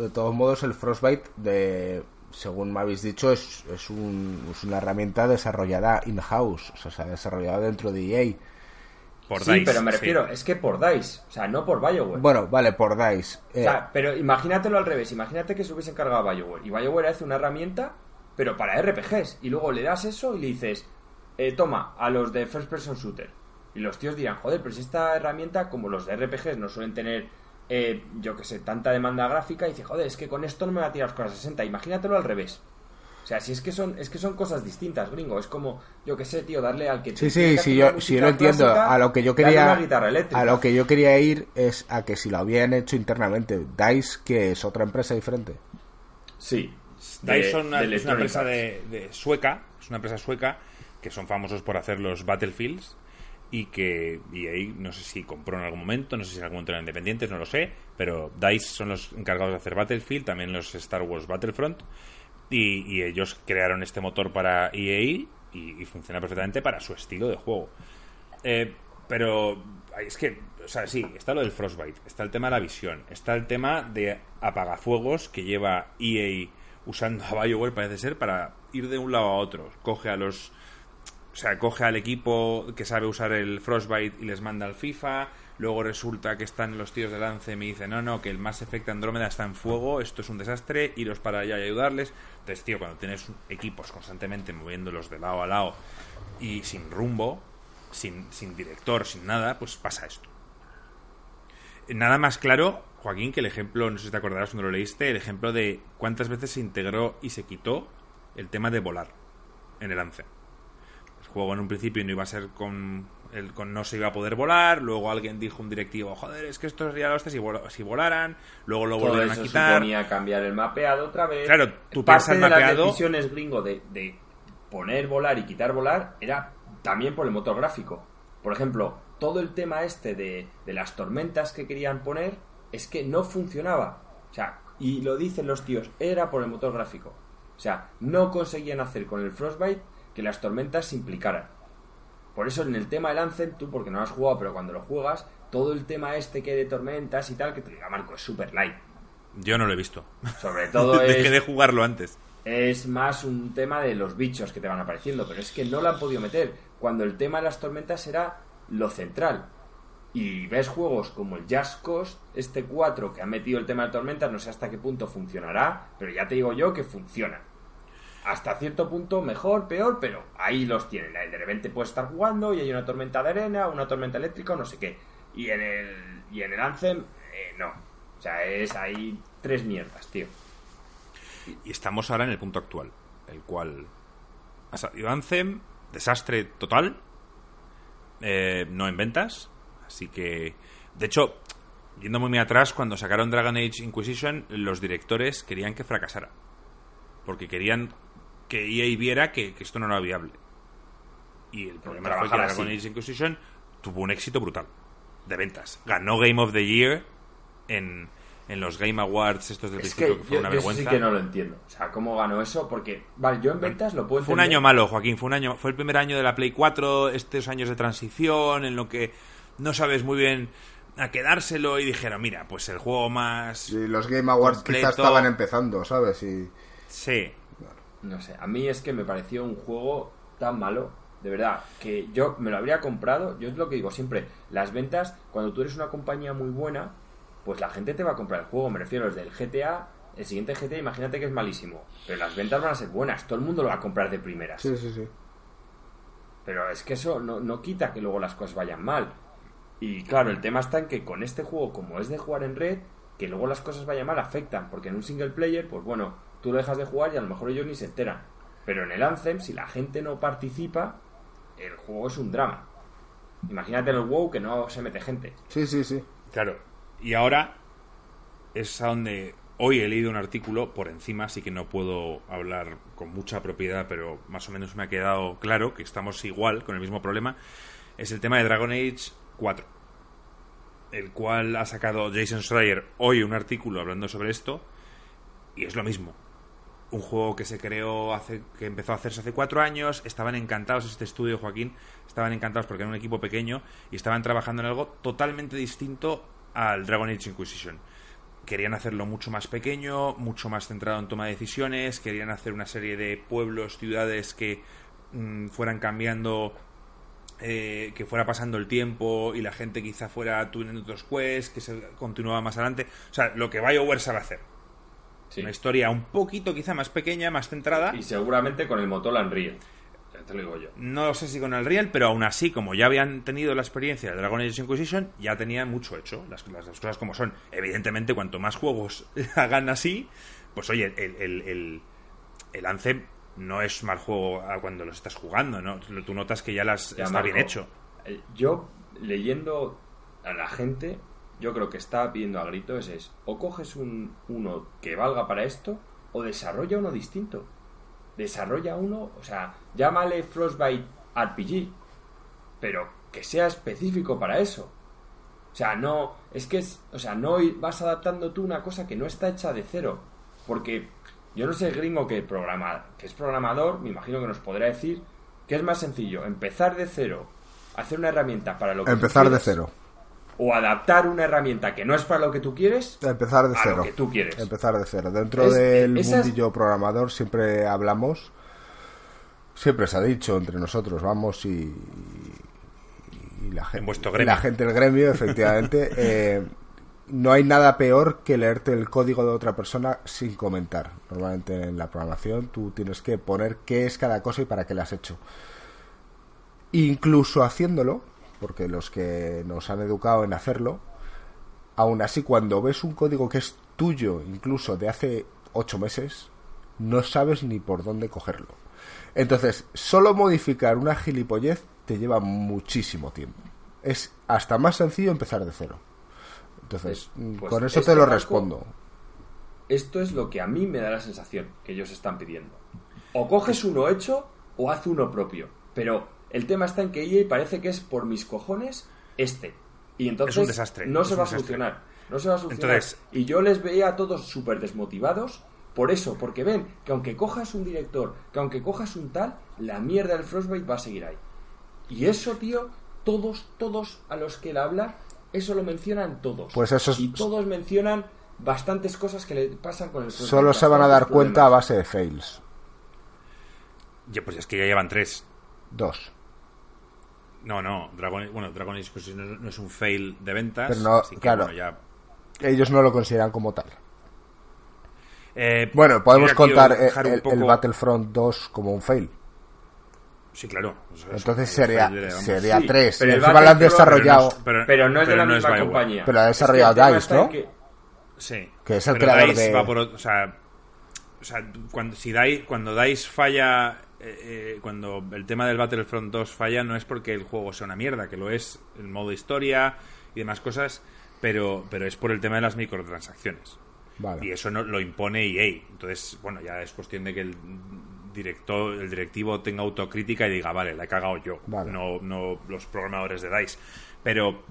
de todos modos, el Frostbite, de, según me habéis dicho, es, es, un, es una herramienta desarrollada in-house, o sea, se ha desarrollado dentro de EA. Por sí, pero me refiero, es que por DICE, o sea, no por BioWare. Bueno, vale, por DICE. O sea, pero imagínatelo al revés, imagínate que se hubiese encargado a BioWare y BioWare hace una herramienta, pero para RPGs, y luego le das eso y le dices, eh, toma, a los de First Person Shooter. Y los tíos dirán, joder, pero si esta herramienta, como los de RPGs no suelen tener, eh, yo que sé, tanta demanda gráfica, y dice, joder, es que con esto no me va a tirar los cosas 60. Imagínatelo al revés. O sea, si es que son, es que son cosas distintas, gringo. Es como, yo que sé, tío, darle al que Sí, sí, sí, yo, si yo lo entiendo. A lo que yo quería. A lo que yo quería ir es a que si lo habían hecho internamente. DICE, que es otra empresa diferente. Sí. DICE son una, es una empresa de, sueca. Es una empresa sueca que son famosos por hacer los Battlefields y que ahí no sé si compró en algún momento, no sé si en algún momento eran independientes, no lo sé, pero DICE son los encargados de hacer Battlefield, también los Star Wars Battlefront y, ellos crearon este motor para EA y, funciona perfectamente para su estilo de juego. Eh, pero es que, o sea, sí, está lo del Frostbite, está el tema de la visión, está el tema de apagafuegos que lleva EA usando a BioWare, parece ser, para ir de un lado a otro. Coge a los. O sea, coge al equipo que sabe usar el Frostbite y les manda al FIFA, Luego resulta que están los tíos de lance y me dicen, no, no, que el Mass Effect Andrómeda está en fuego, esto es un desastre, iros para allá y ayudarles. Entonces, tío, cuando tienes equipos constantemente moviéndolos de lado a lado y sin rumbo, sin, sin director, sin nada, pues pasa esto. Nada más claro, Joaquín, que el ejemplo, no sé si te acordarás cuando lo leíste, el ejemplo de cuántas veces se integró y se quitó el tema de volar en el lance. Juego en un principio no iba a ser con el, con no se iba a poder volar, luego alguien dijo un directivo, joder, es que esto sería los si, si volaran, luego lo volvieron a quitar. suponía cambiar el mapeado otra vez. Claro, tu Parte el mapeado... de las decisiones gringo de, de poner volar y quitar volar era también por el motor gráfico. Por ejemplo, todo el tema este de, de las tormentas que querían poner es que no funcionaba. O sea, y lo dicen los tíos, era por el motor gráfico. O sea, no conseguían hacer con el Frostbite que las tormentas se implicaran. Por eso en el tema del Anthem, tú porque no lo has jugado, pero cuando lo juegas, todo el tema este que de tormentas y tal, que te diga Marco, es super light. Yo no lo he visto. Sobre todo es... Dejé de jugarlo antes. Es más un tema de los bichos que te van apareciendo, pero es que no lo han podido meter. Cuando el tema de las tormentas era lo central. Y ves juegos como el Just Cause, este 4 que ha metido el tema de tormentas, no sé hasta qué punto funcionará, pero ya te digo yo que funciona hasta cierto punto mejor, peor, pero ahí los tienen. De repente puedes estar jugando y hay una tormenta de arena, una tormenta eléctrica, no sé qué. Y en el, y en el Anthem, eh, no. O sea, es ahí tres mierdas, tío. Y estamos ahora en el punto actual, el cual ha salido Anthem, desastre total, eh, no en ventas, así que, de hecho, yendo muy atrás, cuando sacaron Dragon Age Inquisition, los directores querían que fracasara, porque querían que EA viera que, esto no era viable. Y el problema fue que Dragon Age Inquisition tuvo un éxito brutal de ventas. Ganó Game of the Year en, en los Game Awards estos del principio, que, fue una vergüenza. sí que no lo entiendo. O sea, ¿cómo ganó eso? Porque, vale, yo en ventas lo puedo entender. Fue un año malo, Joaquín. Fue un año fue el primer año de la Play 4, estos años de transición en lo que no sabes muy bien a quedárselo y dijeron, mira, pues el juego más... Y los Game Awards quizás estaban empezando, ¿sabes? Y... Sí, no sé, a mí es que me pareció un juego tan malo, de verdad, que yo me lo habría comprado. Yo es lo que digo siempre: las ventas, cuando tú eres una compañía muy buena, pues la gente te va a comprar el juego. Me refiero desde el GTA, el siguiente GTA, imagínate que es malísimo, pero las ventas van a ser buenas, todo el mundo lo va a comprar de primeras. Sí, sí, sí. Pero es que eso no, no quita que luego las cosas vayan mal. Y claro, el tema está en que con este juego, como es de jugar en red, que luego las cosas vayan mal afectan, porque en un single player, pues bueno, tú lo dejas de jugar y a lo mejor ellos ni se enteran. Pero en el Anthem, si la gente no participa, el juego es un drama. Imagínate en el WoW que no se mete gente. Sí, sí, sí. Claro. Y ahora es a donde hoy he leído un artículo por encima, así que no puedo hablar con mucha propiedad, pero más o menos me ha quedado claro que estamos igual con el mismo problema. Es el tema de Dragon Age 4, el cual ha sacado Jason Schreier hoy un artículo hablando sobre esto, y es lo mismo un juego que se creó hace que empezó a hacerse hace cuatro años estaban encantados este estudio Joaquín estaban encantados porque era un equipo pequeño y estaban trabajando en algo totalmente distinto al Dragon Age Inquisition querían hacerlo mucho más pequeño, mucho más centrado en toma de decisiones, querían hacer una serie de pueblos, ciudades que mm, fueran cambiando, eh, que fuera pasando el tiempo y la gente quizá fuera tuviendo otros quests, que se continuaba más adelante. O sea, lo que BioWare sabe hacer. Una historia un poquito quizá más pequeña, más centrada. Y seguramente con el motor Unreal. Te lo digo yo. No sé si con el Real, pero aún así, como ya habían tenido la experiencia de Dragon Age Inquisition, ya tenían mucho hecho. Las, las, cosas como son. Evidentemente, cuanto más juegos hagan así, pues oye, el, el, el, el Anthem no es mal juego cuando los estás jugando, ¿no? Tú notas que ya las está bien hecho. Eh, yo, leyendo a la gente, yo creo que está pidiendo a gritos es, o coges un, uno que valga para esto, o desarrolla uno distinto. Desarrolla uno, o sea, llámale Frostbite RPG, pero que sea específico para eso. O sea, no, es que es, o sea, no vas adaptando tú una cosa que no está hecha de cero, porque yo no sé el gringo que programa, que es programador, me imagino que nos podrá decir que es más sencillo empezar de cero, hacer una herramienta para lo que empezar de cero o adaptar una herramienta que no es para lo que tú quieres empezar de cero lo que tú quieres. Empezar de cero. Dentro del mundillo programador siempre hablamos siempre se ha dicho entre nosotros vamos y, la gente la gente del gremio efectivamente eh, no hay nada peor que leerte el código de otra persona sin comentar. Normalmente en la programación tú tienes que poner qué es cada cosa y para qué la has hecho. Incluso haciéndolo porque los que nos han educado en hacerlo, aún así cuando ves un código que es tuyo, incluso de hace ocho meses, no sabes ni por dónde cogerlo. Entonces, solo modificar una gilipollez te lleva muchísimo tiempo. Es hasta más sencillo empezar de cero. Entonces, pues, pues con eso te lo respondo. Esto es lo que a mí me da la sensación que ellos están pidiendo. O coges uno hecho o haz uno propio. Pero el tema está en que EA parece que es por mis cojones este. Y entonces un desastre. no se va a solucionar. No se va a solucionar. Y yo les veía a todos súper desmotivados por eso, porque ven que aunque cojas un director, que aunque cojas un tal, la mierda del Frostbite va a seguir ahí. Y eso, tío, todos, todos a los que él habla, eso lo mencionan todos. Pues eso Y todos mencionan bastantes cosas que le pasan con el Frostbite. Solo se van a dar cuenta a base de fails. Ya, pues es que ya llevan tres. Dos. No, no, Dragon, bueno, Dragon Age pues, no, es un fail de ventas. Pero no, claro, ellos no lo consideran como tal. Eh, bueno, podemos contar el, Battlefront 2 como un fail. Sí, claro. Entonces sería, sería 3. Pero encima lo han desarrollado. Pero no es, de la misma compañía. Pero ha desarrollado DICE, ¿no? Sí. Que es el creador de... o sea, o sea cuando, si DICE, cuando DICE falla eh, eh, cuando el tema del Battlefront 2 falla no es porque el juego sea una mierda, que lo es el modo historia y demás cosas, pero, pero es por el tema de las microtransacciones. Y eso no, lo impone EA. Entonces, bueno, ya es cuestión de que el director, el directivo tenga autocrítica y diga, vale, la he cagado yo, no, no los programadores de DICE. Pero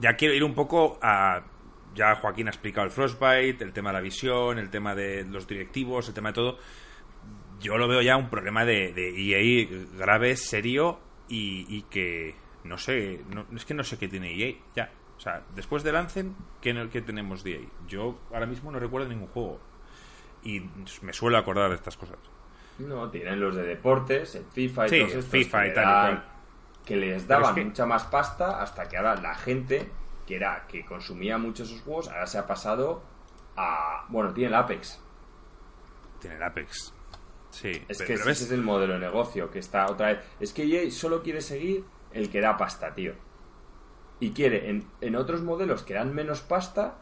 ya quiero ir un poco a ya Joaquín ha explicado el Frostbite, el tema de la visión, el tema de los directivos, el tema de todo yo lo veo ya un problema de, de EA grave, serio y, que no sé, es que no sé qué tiene EA ya. O sea, después de Lancen, ¿qué, ¿qué tenemos de EA? Yo ahora mismo no recuerdo ningún juego y me suelo acordar de estas cosas. No, tienen los de deportes, el FIFA y sí, todos estos FIFA y tal que les daban mucha más pasta hasta que ahora la gente que era que consumía mucho esos juegos ahora se ha pasado a bueno tiene el Apex tiene el Apex Sí, es que ese es el modelo de negocio que está otra vez. Es que EA solo quiere seguir el que da pasta, tío. Y quiere en, en otros modelos que dan menos pasta,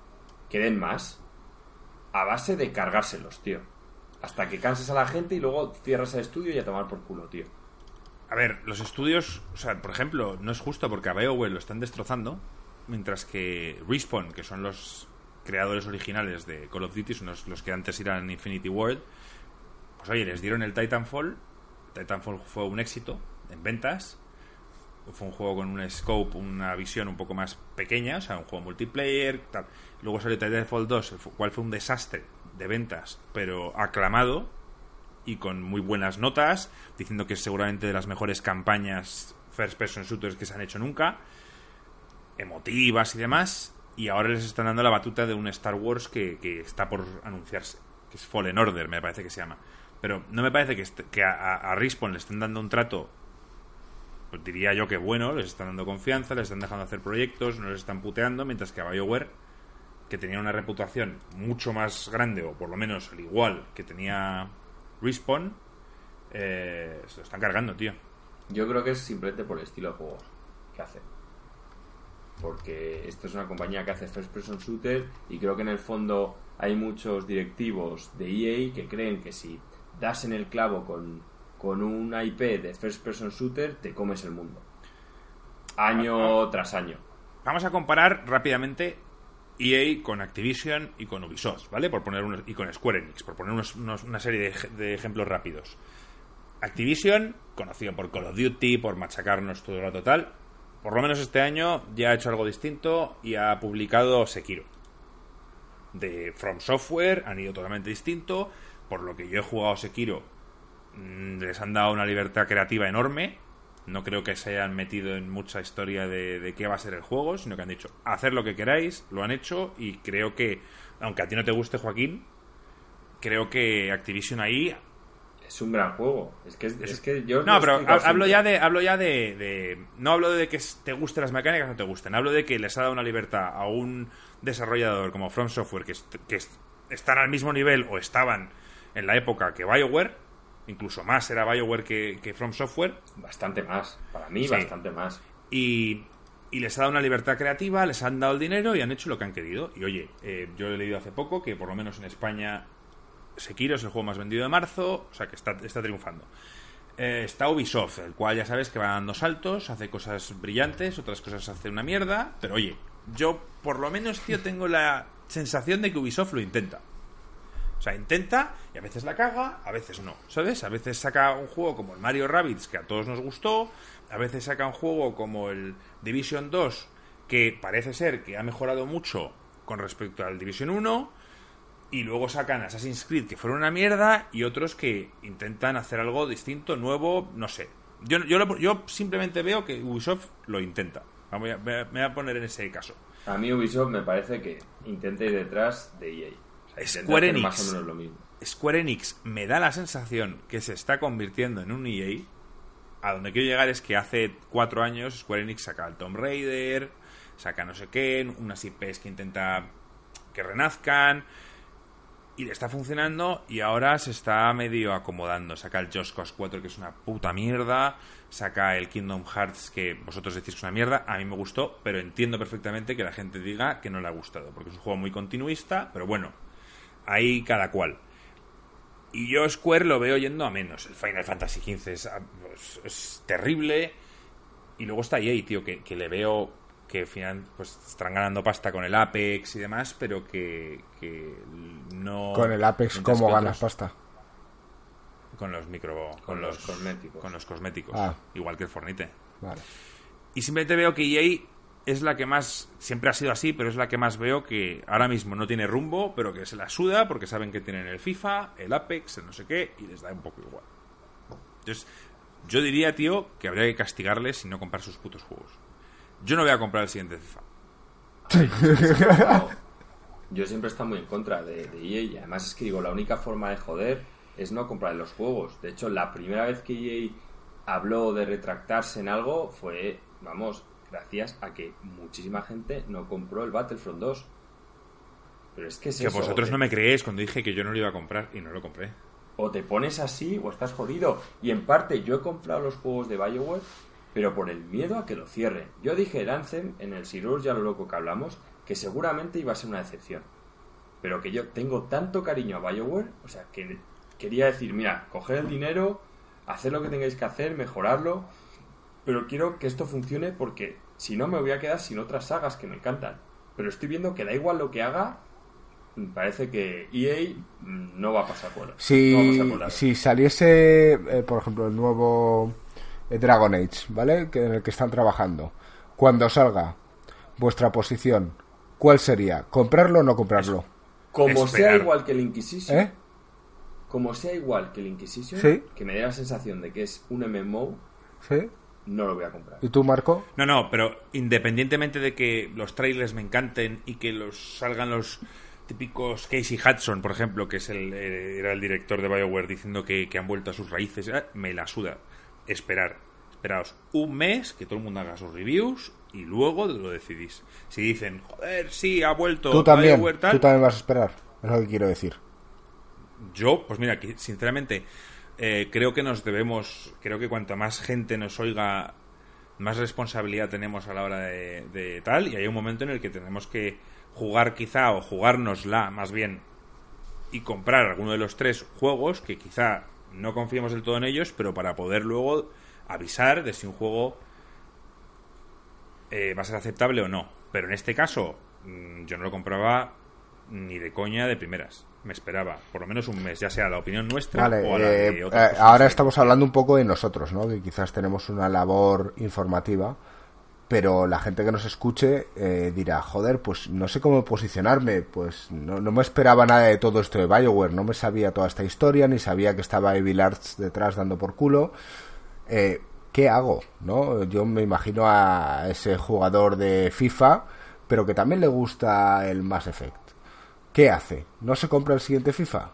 que den más. A base de cargárselos, tío. Hasta que canses a la gente y luego cierras el estudio y a tomar por culo, tío. A ver, los estudios, o sea, por ejemplo, no es justo porque a BioWare lo están destrozando, mientras que Respawn, que son los creadores originales de Call of Duty, son los, que antes eran Infinity World, pues oye, les dieron el Titanfall. Titanfall fue un éxito en ventas. Fue un juego con un scope, una visión un poco más pequeña, o sea, un juego multiplayer. Tal. Luego salió Titanfall 2, el cual fue un desastre de ventas, pero aclamado y con muy buenas notas, diciendo que es seguramente de las mejores campañas first person shooters que se han hecho nunca, emotivas y demás. y ahora les están dando la batuta de un Star Wars que, que está por anunciarse, que es Fallen Order, me parece que se llama. Pero no me parece que, que a, a Respawn le estén dando un trato, pues diría yo que bueno, les están dando confianza, les están dejando hacer proyectos, no les están puteando, mientras que a BioWare, que tenía una reputación mucho más grande, o por lo menos al igual que tenía Respawn, eh, se lo están cargando, tío. Yo creo que es simplemente por el estilo de juego que hace. Porque esto es una compañía que hace first person shooter y creo que en el fondo hay muchos directivos de EA que creen que si das en el clavo con, con un IP de first person shooter te comes el mundo. Año tras año. Vamos a comparar rápidamente EA con Activision y con Ubisoft, ¿vale? Por poner unos- y con Square Enix, por poner unos- unos- una serie de, de ejemplos rápidos. Activision, conocido por Call of Duty, por machacarnos todo el rato tal, por lo menos este año ya ha hecho algo distinto y ha publicado Sekiro. De From Software han ido totalmente distinto, por lo que yo he jugado Sekiro, mm, les han dado una libertad creativa enorme. No creo que se hayan metido en mucha historia de, de qué va a ser el juego, sino que han dicho, hacer lo que queráis, lo han hecho y creo que, aunque a ti no te guste Joaquín, creo que Activision ahí Es un gran juego. Es que, es, es que yo. no, lo pero hablo ya de, hablo ya de, de- no hablo de que te gusten las mecánicas o no te gusten, hablo de que les ha dado una libertad a un desarrollador como From Software que, est- que est- están al mismo nivel o estaban en la época que BioWare, incluso más era BioWare que, que From Software, Bastante más. Para mí, Sí. bastante más. y, y les ha dado una libertad creativa, les han dado el dinero y han hecho lo que han querido. Y oye, eh, yo he leído hace poco que por lo menos en España Sekiro es el juego más vendido de marzo, o sea que está, está triunfando. Eh, está Ubisoft, el cual ya sabes que va dando saltos, hace cosas brillantes, otras cosas hace una mierda, pero oye, yo por lo menos, tío, tengo la sensación de que Ubisoft lo intenta. O sea, intenta y a veces la caga, a veces no, ¿sabes? A veces saca un juego como el Mario Rabbids que a todos nos gustó, a veces saca un juego como el Division 2 que parece ser que ha mejorado mucho con respecto al Division 1 y luego sacan Assassin's Creed que fueron una mierda y otros que intentan hacer algo distinto, nuevo, no sé. Yo, yo, yo simplemente veo que Ubisoft lo intenta. Me voy a poner en ese caso. A mí Ubisoft me parece que intenta ir detrás de EA. Square Enix. Más o menos lo mismo. Square Enix me da la sensación que se está convirtiendo en un EA. A donde quiero llegar es que hace cuatro años Square Enix saca el Tomb Raider, saca no sé qué, unas IPs que intenta que renazcan. Y le está funcionando y ahora se está medio acomodando. Saca el Just Cause 4 que es una puta mierda. Saca el Kingdom Hearts que vosotros decís que es una mierda. A mí me gustó, pero entiendo perfectamente que la gente diga que no le ha gustado. Porque es un juego muy continuista, pero bueno, ahí cada cual. Y yo Square lo veo yendo a menos. El Final Fantasy XV es, ah, pues, es terrible. Y luego está EA, tío, que, que le veo que al final pues están ganando pasta con el Apex y demás, pero que, que no... Con el Apex, ¿cómo ganas otros- pasta? Con los micro... Con, Con los, los cosméticos. Con los cosméticos. Ah. Igual que el Fornite. Vale. Y simplemente veo que EA es la que más, siempre ha sido así, pero es la que más veo que ahora mismo no tiene rumbo, pero que se la suda porque saben que tienen el FIFA, el Apex, el no sé qué, y les da un poco igual. Entonces, yo diría, tío, que habría que castigarles y no comprar sus putos juegos. Yo no voy a comprar el siguiente FIFA. Yo siempre he estado muy en contra de, de EA y además es que digo, la única forma de joder es no comprar los juegos. De hecho, la primera vez que EA habló de retractarse en algo fue, vamos, gracias a que muchísima gente no compró el Battlefront 2. Pero es que es Que eso, vosotros te- no me creéis cuando dije que yo no lo iba a comprar y no lo compré. o te pones así o estás jodido. Y en parte yo he comprado los juegos de Bioware, pero por el miedo a que lo cierren. Yo dije el Anthem en el Sirus, ya lo loco que hablamos, que seguramente iba a ser una decepción. Pero que yo tengo tanto cariño a Bioware, o sea, que quería decir, mira, coger el dinero, hacer lo que tengáis que hacer, mejorarlo, pero quiero que esto funcione porque si no me voy a quedar sin otras sagas que me encantan. Pero estoy viendo que da igual lo que haga, mm, parece que EA mm, no va a pasar por no va a Si, pasar por la- si saliese, eh, por ejemplo, el nuevo eh, Dragon Age, ¿vale? Que, en el que están trabajando. Cuando salga, vuestra posición, ¿cuál sería? ¿Comprarlo o no comprarlo? Como Esperar. sea igual que el Inquisition, ¿Eh? como sea igual que el Inquisition, Sí. que me dé la sensación de que es un MMO, ¿Sí? No lo voy a comprar. ¿Y tú, Marco? No, no, pero independientemente de que los trailers me encanten y que los salgan los típicos Casey Hudson, por ejemplo, que es el, eh, era el director de BioWare diciendo que, que han vuelto a sus raíces, eh, me la suda. Esperar. Esperaos un mes que todo el mundo haga sus reviews y luego lo decidís. Si dicen, joder, sí, ha vuelto Tú también, BioWare tal, tú también vas a esperar. Es lo que quiero decir. yo, pues mira, que sinceramente eh, creo que nos debemos, creo que cuanta más gente nos oiga, más responsabilidad tenemos a la hora de, de tal, y hay un momento en el que tenemos que jugar quizá, o jugárnosla más bien, y comprar alguno de los tres juegos que quizá no confiemos del todo en ellos, pero para poder luego avisar de si un juego eh, va a ser aceptable o no. Pero en este caso, mm, yo no lo compraba ni de coña de primeras. Me esperaba por lo menos un mes, ya sea la opinión nuestra Vale, o a la de eh, otras eh, ahora estamos hablando un poco de nosotros, ¿no? Que quizás tenemos una labor informativa, pero la gente que nos escuche eh, dirá, joder, pues no sé cómo posicionarme, pues no, no me esperaba nada de todo esto de Bioware, no me sabía toda esta historia, ni sabía que estaba Evil Arts detrás dando por culo. Eh, ¿Qué hago? ¿no? Yo me imagino a ese jugador de FIFA, pero que también le gusta el Mass Effect. ¿Qué hace? ¿No se compra el siguiente FIFA?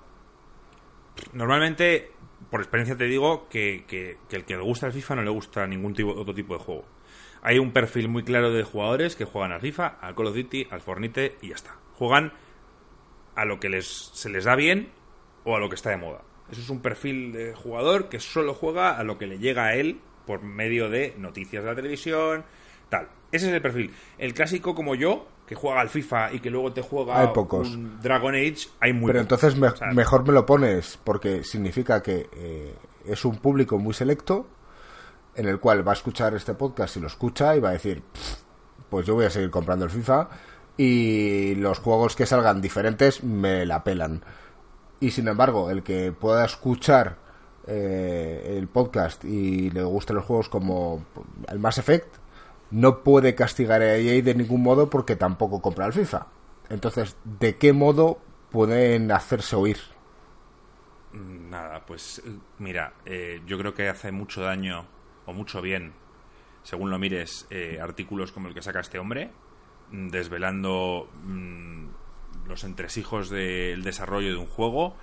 Normalmente, por experiencia te digo que, que- el que le gusta el FIFA no le gusta ningún tipo, otro tipo de juego. Hay un perfil muy claro de jugadores que juegan al FIFA, al Call of Duty, al Fornite y ya está. Juegan a lo que les, se les da bien o a lo que está de moda. Eso es un perfil de jugador que solo juega a lo que le llega a él por medio de noticias de la televisión, tal. Ese es el perfil. El clásico como yo, que juega al FIFA y que luego te juega Hay pocos. un Dragon Age, hay muy Pero pocos. entonces me- O sea, mejor me lo pones porque significa que eh, es un público muy selecto en el cual va a escuchar este podcast y lo escucha y va a decir, "Pff, pues yo voy a seguir comprando el FIFA y los juegos que salgan diferentes me la pelan. Y sin embargo, el que pueda escuchar eh, el podcast y le gusten los juegos como el Mass Effect, no puede castigar a EA de ningún modo porque tampoco compra el FIFA. Entonces, ¿de qué modo pueden hacerse oír? Nada, pues eh, mira, eh, yo creo que hace mucho daño o mucho bien, según lo mires, eh, artículos como el que saca este hombre, mm, desvelando mm, los entresijos del desarrollo de un juego.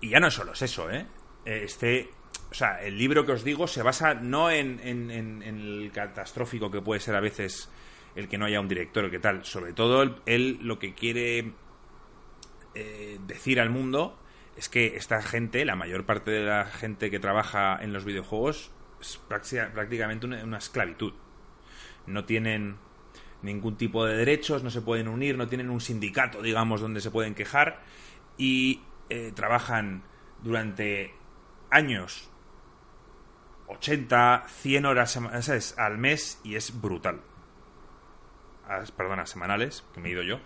Y ya no solo es eso, ¿eh? Este, o sea, el libro que os digo se basa no en, el catastrófico que puede ser a veces el que no haya un director o que tal. Sobre todo, él, lo que quiere eh, decir al mundo es que esta gente, la mayor parte de la gente que trabaja en los videojuegos, es práctica- prácticamente una, una esclavitud. No tienen ningún tipo de derechos, no se pueden unir, no tienen un sindicato, digamos, donde se pueden quejar y eh, trabajan durante años 80, 100 horas ¿sabes? al mes y es brutal. As- perdona, semanales, que me he ido yo.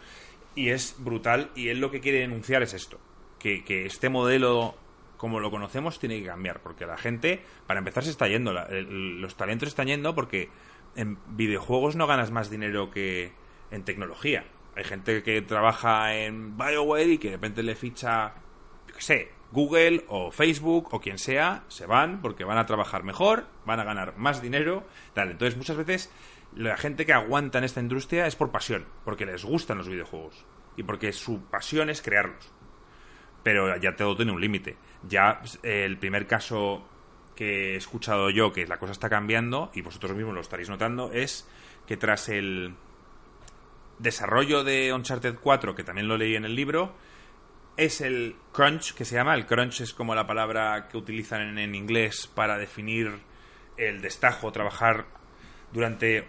Y es brutal y él lo que quiere denunciar es esto. Que, que este modelo, como lo conocemos, tiene que cambiar. Porque la gente, para empezar, se está yendo. Los talentos están yendo porque en videojuegos no ganas más dinero que en tecnología. Hay gente que trabaja en BioWare y que de repente le ficha, yo qué sé, Google o Facebook o quien sea, se van porque van a trabajar mejor, van a ganar más dinero, tal. Entonces, muchas veces la gente que aguanta en esta industria es por pasión, porque les gustan los videojuegos y porque su pasión es crearlos. Pero ya todo tiene un límite. Ya eh, el primer caso que he escuchado yo, que la cosa está cambiando, y vosotros mismos lo estaréis notando, es que tras el desarrollo de Uncharted 4, que también lo leí en el libro, es el crunch que se llama. El crunch es como la palabra que utilizan en, inglés para definir el destajo, trabajar durante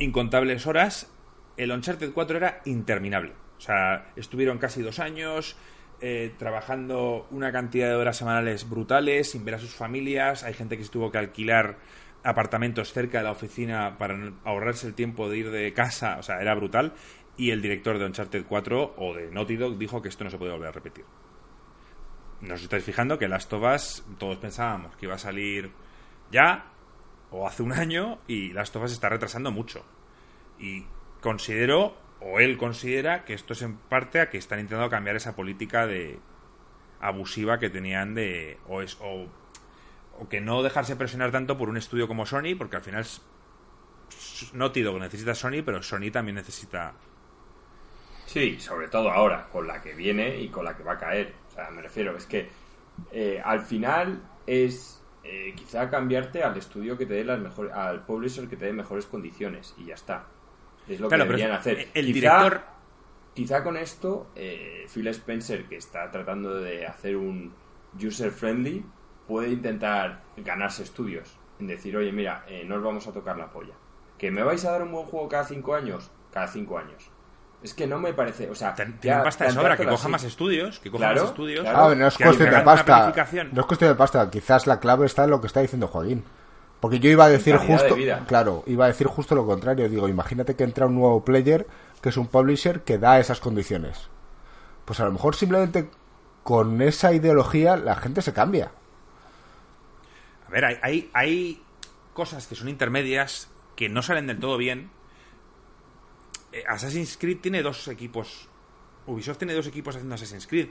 incontables horas. El Uncharted 4 era interminable. O sea, estuvieron casi dos años eh, trabajando una cantidad de horas semanales brutales, sin ver a sus familias. Hay gente que se tuvo que alquilar apartamentos cerca de la oficina para ahorrarse el tiempo de ir de casa. O sea, era brutal. Y el director de Uncharted 4 o de Naughty Dog dijo que esto no se puede volver a repetir. Nos estáis fijando que Last of Us, todos pensábamos que iba a salir ya o hace un año y Last of Us está retrasando mucho. Y considero, o él considera, que esto es en parte a que están intentando cambiar esa política de abusiva que tenían de o, es, o, o que no dejarse presionar tanto por un estudio como Sony, porque al final Naughty Dog necesita Sony, pero Sony también necesita. Sí, sobre todo ahora, con la que viene y con la que va a caer. O sea, me refiero, es que eh, al final es eh, quizá cambiarte al estudio que te dé las mejores, al publisher que te dé mejores condiciones y ya está. Es lo que deberían hacer. El quizá, director. Quizá con esto, eh, Phil Spencer, que está tratando de hacer un user friendly, puede intentar ganarse estudios. En decir, oye, mira, no os vamos a tocar la polla. ¿Que me vais a dar un buen juego cada cinco años? Cada cinco años. Es que no me parece, o sea, tiene pasta de sobra, que coja más estudios, que coja más estudios. Ah, no es cuestión de pasta. No es cuestión de pasta, quizás la clave está en lo que está diciendo Joaquín. Porque yo iba a decir justo, claro, iba a decir justo lo contrario. Digo, imagínate que entra un nuevo player que es un publisher que da esas condiciones. Pues a lo mejor simplemente con esa ideología la gente se cambia. A ver, hay, hay, hay cosas que son intermedias que no salen del todo bien. Eh, Assassin's Creed tiene dos equipos. Ubisoft tiene dos equipos haciendo Assassin's Creed.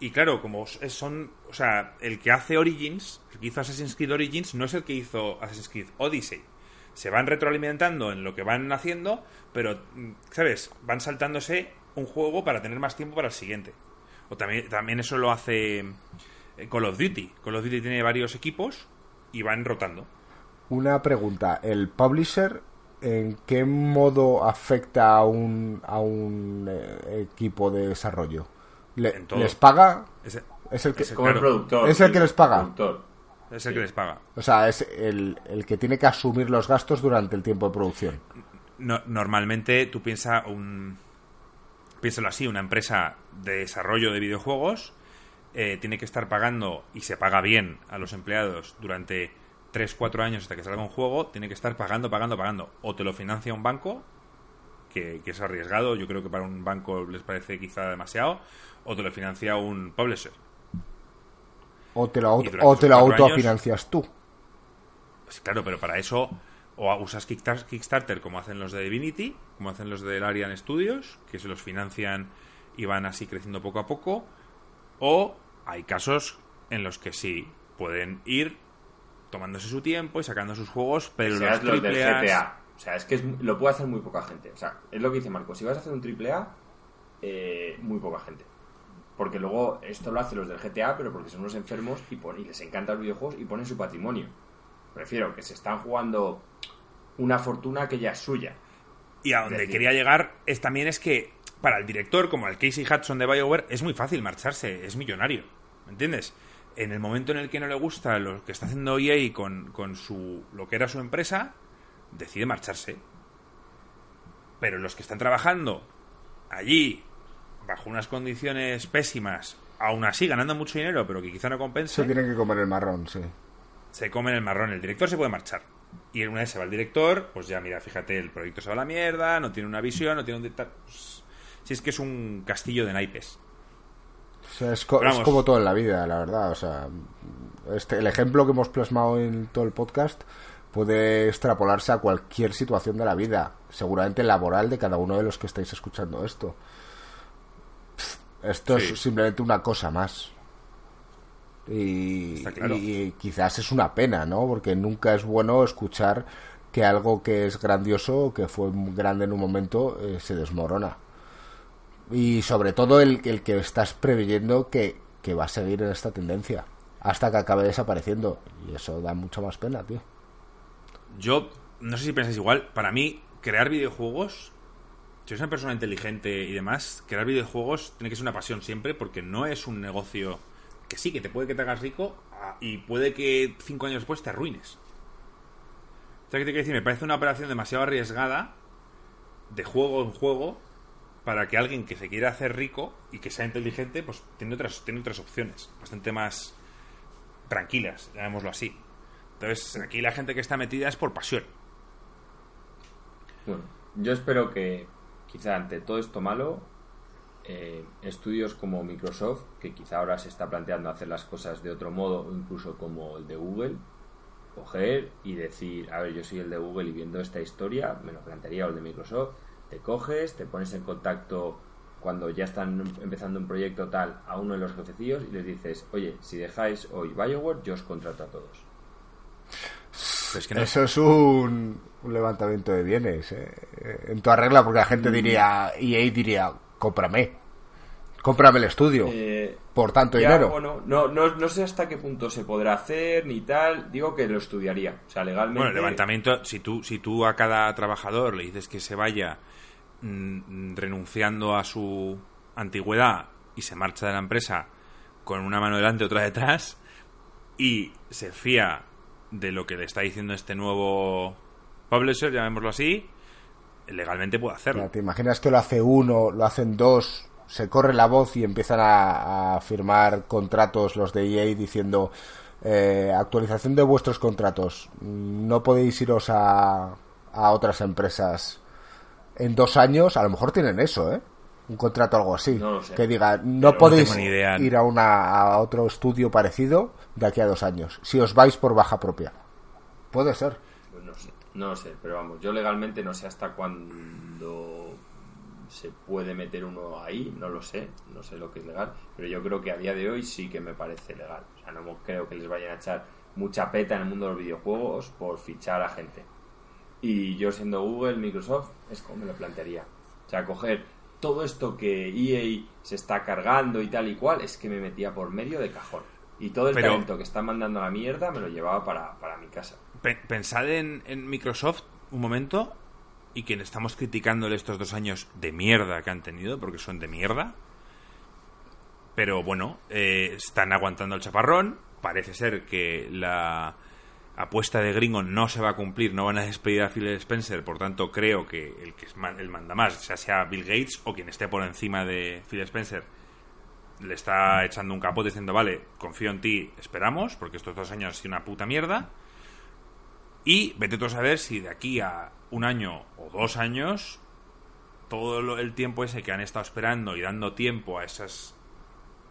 Y claro, como son. O sea, el que hace Origins, el que hizo Assassin's Creed Origins, no es el que hizo Assassin's Creed Odyssey. Se van retroalimentando en lo que van haciendo, pero, mm, ¿sabes? Van saltándose un juego para tener más tiempo para el siguiente. O también, también eso lo hace eh, Call of Duty. Call of Duty tiene varios equipos y van rotando. Una pregunta, ¿el publisher en qué modo afecta a un, a un eh, equipo de desarrollo? ¿Les paga? Es el, que, es el productor. ¿Es el que les paga? Es el que les paga. O sea, es el, el, que tiene que asumir los gastos durante el tiempo de producción. normalmente tú piensas un... Piénsalo así, una empresa de desarrollo de videojuegos eh, tiene que estar pagando, y se paga bien a los empleados durante 3, 4 años hasta que salga un juego, tiene que estar pagando, pagando, pagando. O te lo financia un banco, que, es arriesgado, yo creo que para un banco les parece quizá demasiado, o te lo financia un publisher. O te lo, o te lo autofinancias tú. Pues claro, pero para eso o usas Kickstarter como hacen los de Divinity, como hacen los de Arian Studios, que se los financian y van así creciendo poco a poco, o hay casos en los que sí pueden ir tomándose su tiempo y sacando sus juegos, pero los, los del GTA. O sea, es que lo puede hacer muy poca gente. O sea, es lo que dice Marco. Si vas a hacer un triple A, eh, muy poca gente. Porque luego esto lo hacen los del GTA, pero porque son unos enfermos y, y les encantan los videojuegos y ponen su patrimonio. Prefiero que se están jugando una fortuna que ya es suya. Y a donde quería llegar es también es que para el director, como el Casey Hudson de BioWare, es muy fácil marcharse, es millonario. ¿Me entiendes? En el momento en el que no le gusta lo que está haciendo EA con, con su, lo que era su empresa, decide marcharse. Pero los que están trabajando allí, bajo unas condiciones pésimas, aún así ganando mucho dinero, pero que quizá no compense. Se tienen que comer el marrón, sí. Se comen el marrón. El director se puede marchar. Y una vez se va el director, pues ya, mira, fíjate, el proyecto se va a la mierda, no tiene una visión, no tiene un. Pues, si es que es un castillo de naipes es, como todo en la vida, la verdad. O sea, este, el ejemplo que hemos plasmado en todo el podcast puede extrapolarse a cualquier situación de la vida, seguramente laboral de cada uno de los que estáis escuchando esto. Esto es simplemente una cosa más. Y, y, quizás es una pena, ¿no? Porque nunca es bueno escuchar que algo que es grandioso, que fue grande en un momento, eh, se desmorona y sobre todo el, el que estás preveyendo que, va a seguir en esta tendencia hasta que acabe desapareciendo y eso da mucha más pena, tío. Yo no sé si pensáis igual, para mí crear videojuegos si eres una persona inteligente y demás, crear videojuegos tiene que ser una pasión siempre porque no es un negocio que sí, que te puede que te hagas rico ah, y puede que cinco años después te arruines. O sea, ¿qué te quiero decir? Me parece una operación demasiado arriesgada de juego en juego para que alguien que se quiera hacer rico y que sea inteligente, pues tiene otras, tiene otras opciones, bastante más tranquilas, llamémoslo así. Entonces, aquí la gente que está metida es por pasión. Bueno, yo espero que, quizá ante todo esto malo, eh, estudios como Microsoft, que quizá ahora se está planteando hacer las cosas de otro modo, o incluso como el de Google, coger y decir, a ver, yo soy el de Google y viendo esta historia, me lo plantearía el de Microsoft, te coges, te pones en contacto cuando ya están empezando un proyecto tal a uno de los jefecillos y les dices, oye, si dejáis hoy Bioware, yo os contrato a todos. Eso es un, levantamiento de bienes ¿eh? en toda regla, porque la gente mm. diría, EA diría, cómprame, cómprame el estudio. Eh, por tanto dinero. Bueno, no, no, no, sé hasta qué punto se podrá hacer ni tal. Digo que lo estudiaría. O sea, legalmente. Bueno, levantamiento, si tú, si tú a cada trabajador le dices que se vaya mm, renunciando a su antigüedad y se marcha de la empresa con una mano delante y otra detrás y se fía de lo que le está diciendo este nuevo publisher, llamémoslo así, legalmente puede hacerlo. ¿Te imaginas que lo hace uno, lo hacen dos, se corre la voz y empiezan a, firmar contratos los de EA diciendo eh, actualización de vuestros contratos, no podéis iros a, a otras empresas en dos años, a lo mejor tienen eso, ¿eh? Un contrato algo así. Que diga, no podéis ir a, una, a otro estudio parecido de aquí a dos años, si os vais por baja propia. Puede ser. Pues no sé, no sé, pero vamos, yo legalmente no sé hasta cuándo se puede meter uno ahí, no lo sé, no sé lo que es legal, pero yo creo que a día de hoy sí que me parece legal. O sea, no creo que les vayan a echar mucha peta en el mundo de los videojuegos por fichar a gente. Y yo siendo Google, Microsoft, es como me lo plantearía. O sea, coger todo esto que EA se está cargando y tal y cual, es que me metía por medio de cajón. Y todo el talento que está mandando a la mierda me lo llevaba para, para mi casa. Pensad en, en Microsoft un momento y quien estamos criticándole estos dos años de mierda que han tenido, porque son de mierda. Pero bueno, eh, están aguantando el chaparrón. Parece ser que la apuesta de gringo no se va a cumplir, no van a despedir a Phil Spencer, por tanto creo que el que el manda más, ya sea Bill Gates o quien esté por encima de Phil Spencer, le está echando un capote diciendo, vale, confío en ti, esperamos, porque estos dos años han sido una puta mierda. Y vete tú a saber si de aquí a un año o dos años, todo el tiempo ese que han estado esperando y dando tiempo a esas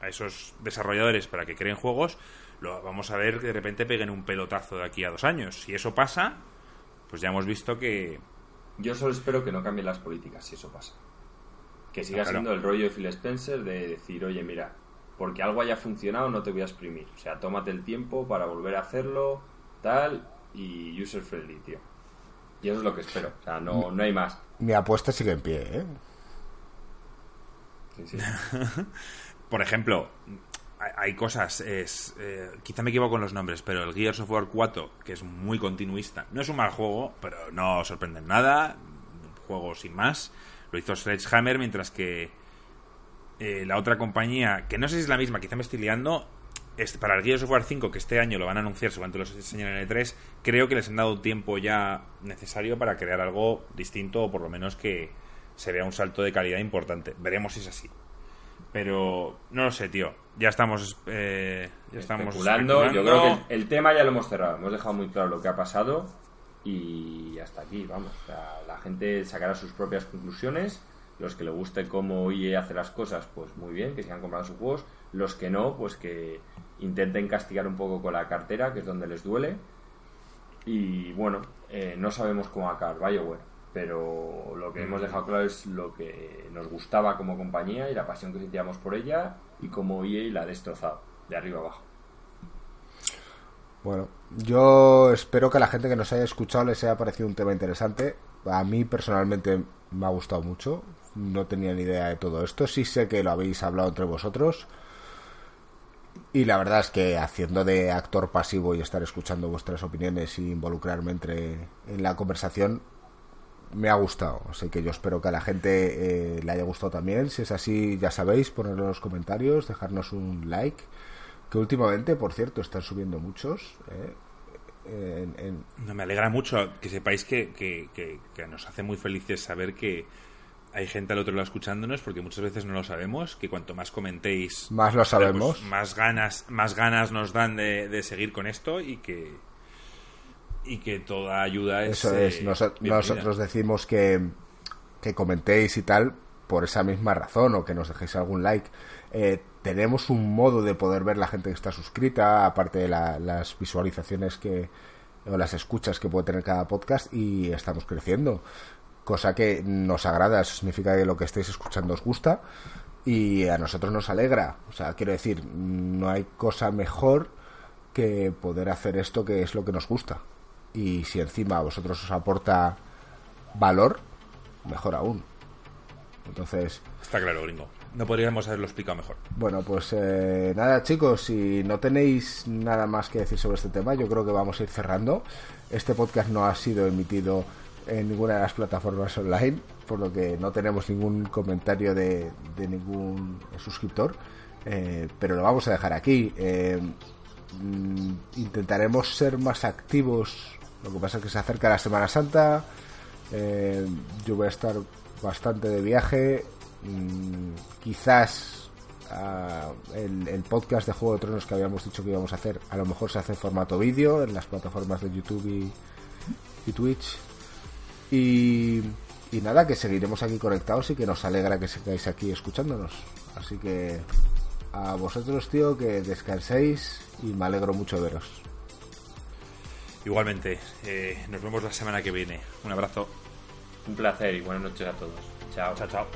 a esos desarrolladores para que creen juegos, lo vamos a ver que de repente peguen un pelotazo de aquí a dos años. Si eso pasa, pues ya hemos visto que... Yo solo espero que no cambien las políticas si eso pasa. Que siga siendo el rollo de Phil Spencer de decir, oye, mira, porque algo haya funcionado no te voy a exprimir. O sea, tómate el tiempo para volver a hacerlo, tal, y user friendly, tío. Y eso es lo que espero. O sea, no, no hay más. Mi apuesta sigue en pie, ¿eh? Sí, sí. Por ejemplo, hay cosas, es, eh, quizá me equivoco con los nombres, pero el Gears of War 4, que es muy continuista, no es un mal juego, pero no sorprende en nada, un juego sin más, lo hizo Sledgehammer, mientras que eh, la otra compañía, que no sé si es la misma, quizá me estoy liando, es, para el Gears of War 5, que este año lo van a anunciar seguramente los enseñan en E3, creo que les han dado tiempo ya necesario para crear algo distinto, o por lo menos que se un salto de calidad importante. Veremos si es así. Pero no lo sé, tío. Ya estamos, eh, ya estamos especulando. Yo creo que el, tema ya lo hemos cerrado. Hemos dejado muy claro lo que ha pasado y hasta aquí, vamos. la gente sacará sus propias conclusiones. Los que le guste cómo EA hace las cosas, pues muy bien, que sigan comprando sus juegos. Los que no, pues que intenten castigar un poco con la cartera, que es donde les duele. Y bueno, eh, no sabemos cómo acabar BioWare pero lo que hemos dejado claro es lo que nos gustaba como compañía y la pasión que sentíamos por ella y cómo EA la ha destrozado de arriba abajo. Bueno, yo espero que a la gente que nos haya escuchado les haya parecido un tema interesante. A mí personalmente me ha gustado mucho. No tenía ni idea de todo esto. Sí sé que lo habéis hablado entre vosotros. Y la verdad es que haciendo de actor pasivo y estar escuchando vuestras opiniones y involucrarme entre en la conversación, me ha gustado. Así que yo espero que a la gente eh, le haya gustado también. Si es así, ya sabéis, ponerlo en los comentarios, dejarnos un like. Que últimamente, por cierto, están subiendo muchos. Eh, no, me alegra mucho que sepáis que, que, que, nos hace muy felices saber que hay gente al otro lado escuchándonos, porque muchas veces no lo sabemos. Que cuanto más comentéis, más lo sabemos. Pues, más ganas, más ganas nos dan de, de seguir con esto y que y que toda ayuda es. Eso es, eh, nosotros decimos que, que comentéis y tal por esa misma razón o que nos dejéis algún like. Eh, tenemos un modo de poder ver la gente que está suscrita, aparte de las visualizaciones que o las escuchas que puede tener cada podcast y estamos creciendo. Cosa que nos agrada, eso significa que lo que estáis escuchando os gusta y a nosotros nos alegra. O sea, quiero decir, no hay cosa mejor que poder hacer esto que es lo que nos gusta y si encima a vosotros os aporta valor, mejor aún. Entonces... Está claro, gringo. No podríamos haberlo explicado mejor. Bueno, pues eh, nada chicos, si no tenéis nada más que decir sobre este tema, yo creo que vamos a ir cerrando. Este podcast no ha sido emitido en ninguna de las plataformas online, por lo que no tenemos ningún comentario de, ningún suscriptor, eh, pero lo vamos a dejar aquí. Eh, mm, intentaremos ser más activos, lo que pasa es que se acerca la Semana Santa, yo voy a estar bastante de viaje, Mm, quizás ah, el, podcast de Juego de Tronos que habíamos dicho que íbamos a hacer, a lo mejor se hace en formato vídeo en las plataformas de YouTube y, Twitch. Y, y, nada, que seguiremos aquí conectados y que nos alegra que sigáis aquí escuchándonos. Así que a vosotros, tío, que descanséis y me alegro mucho de veros. Igualmente, eh, nos vemos la semana que viene. Un abrazo. Un placer y buenas noches a todos. Chao. Chao, chao.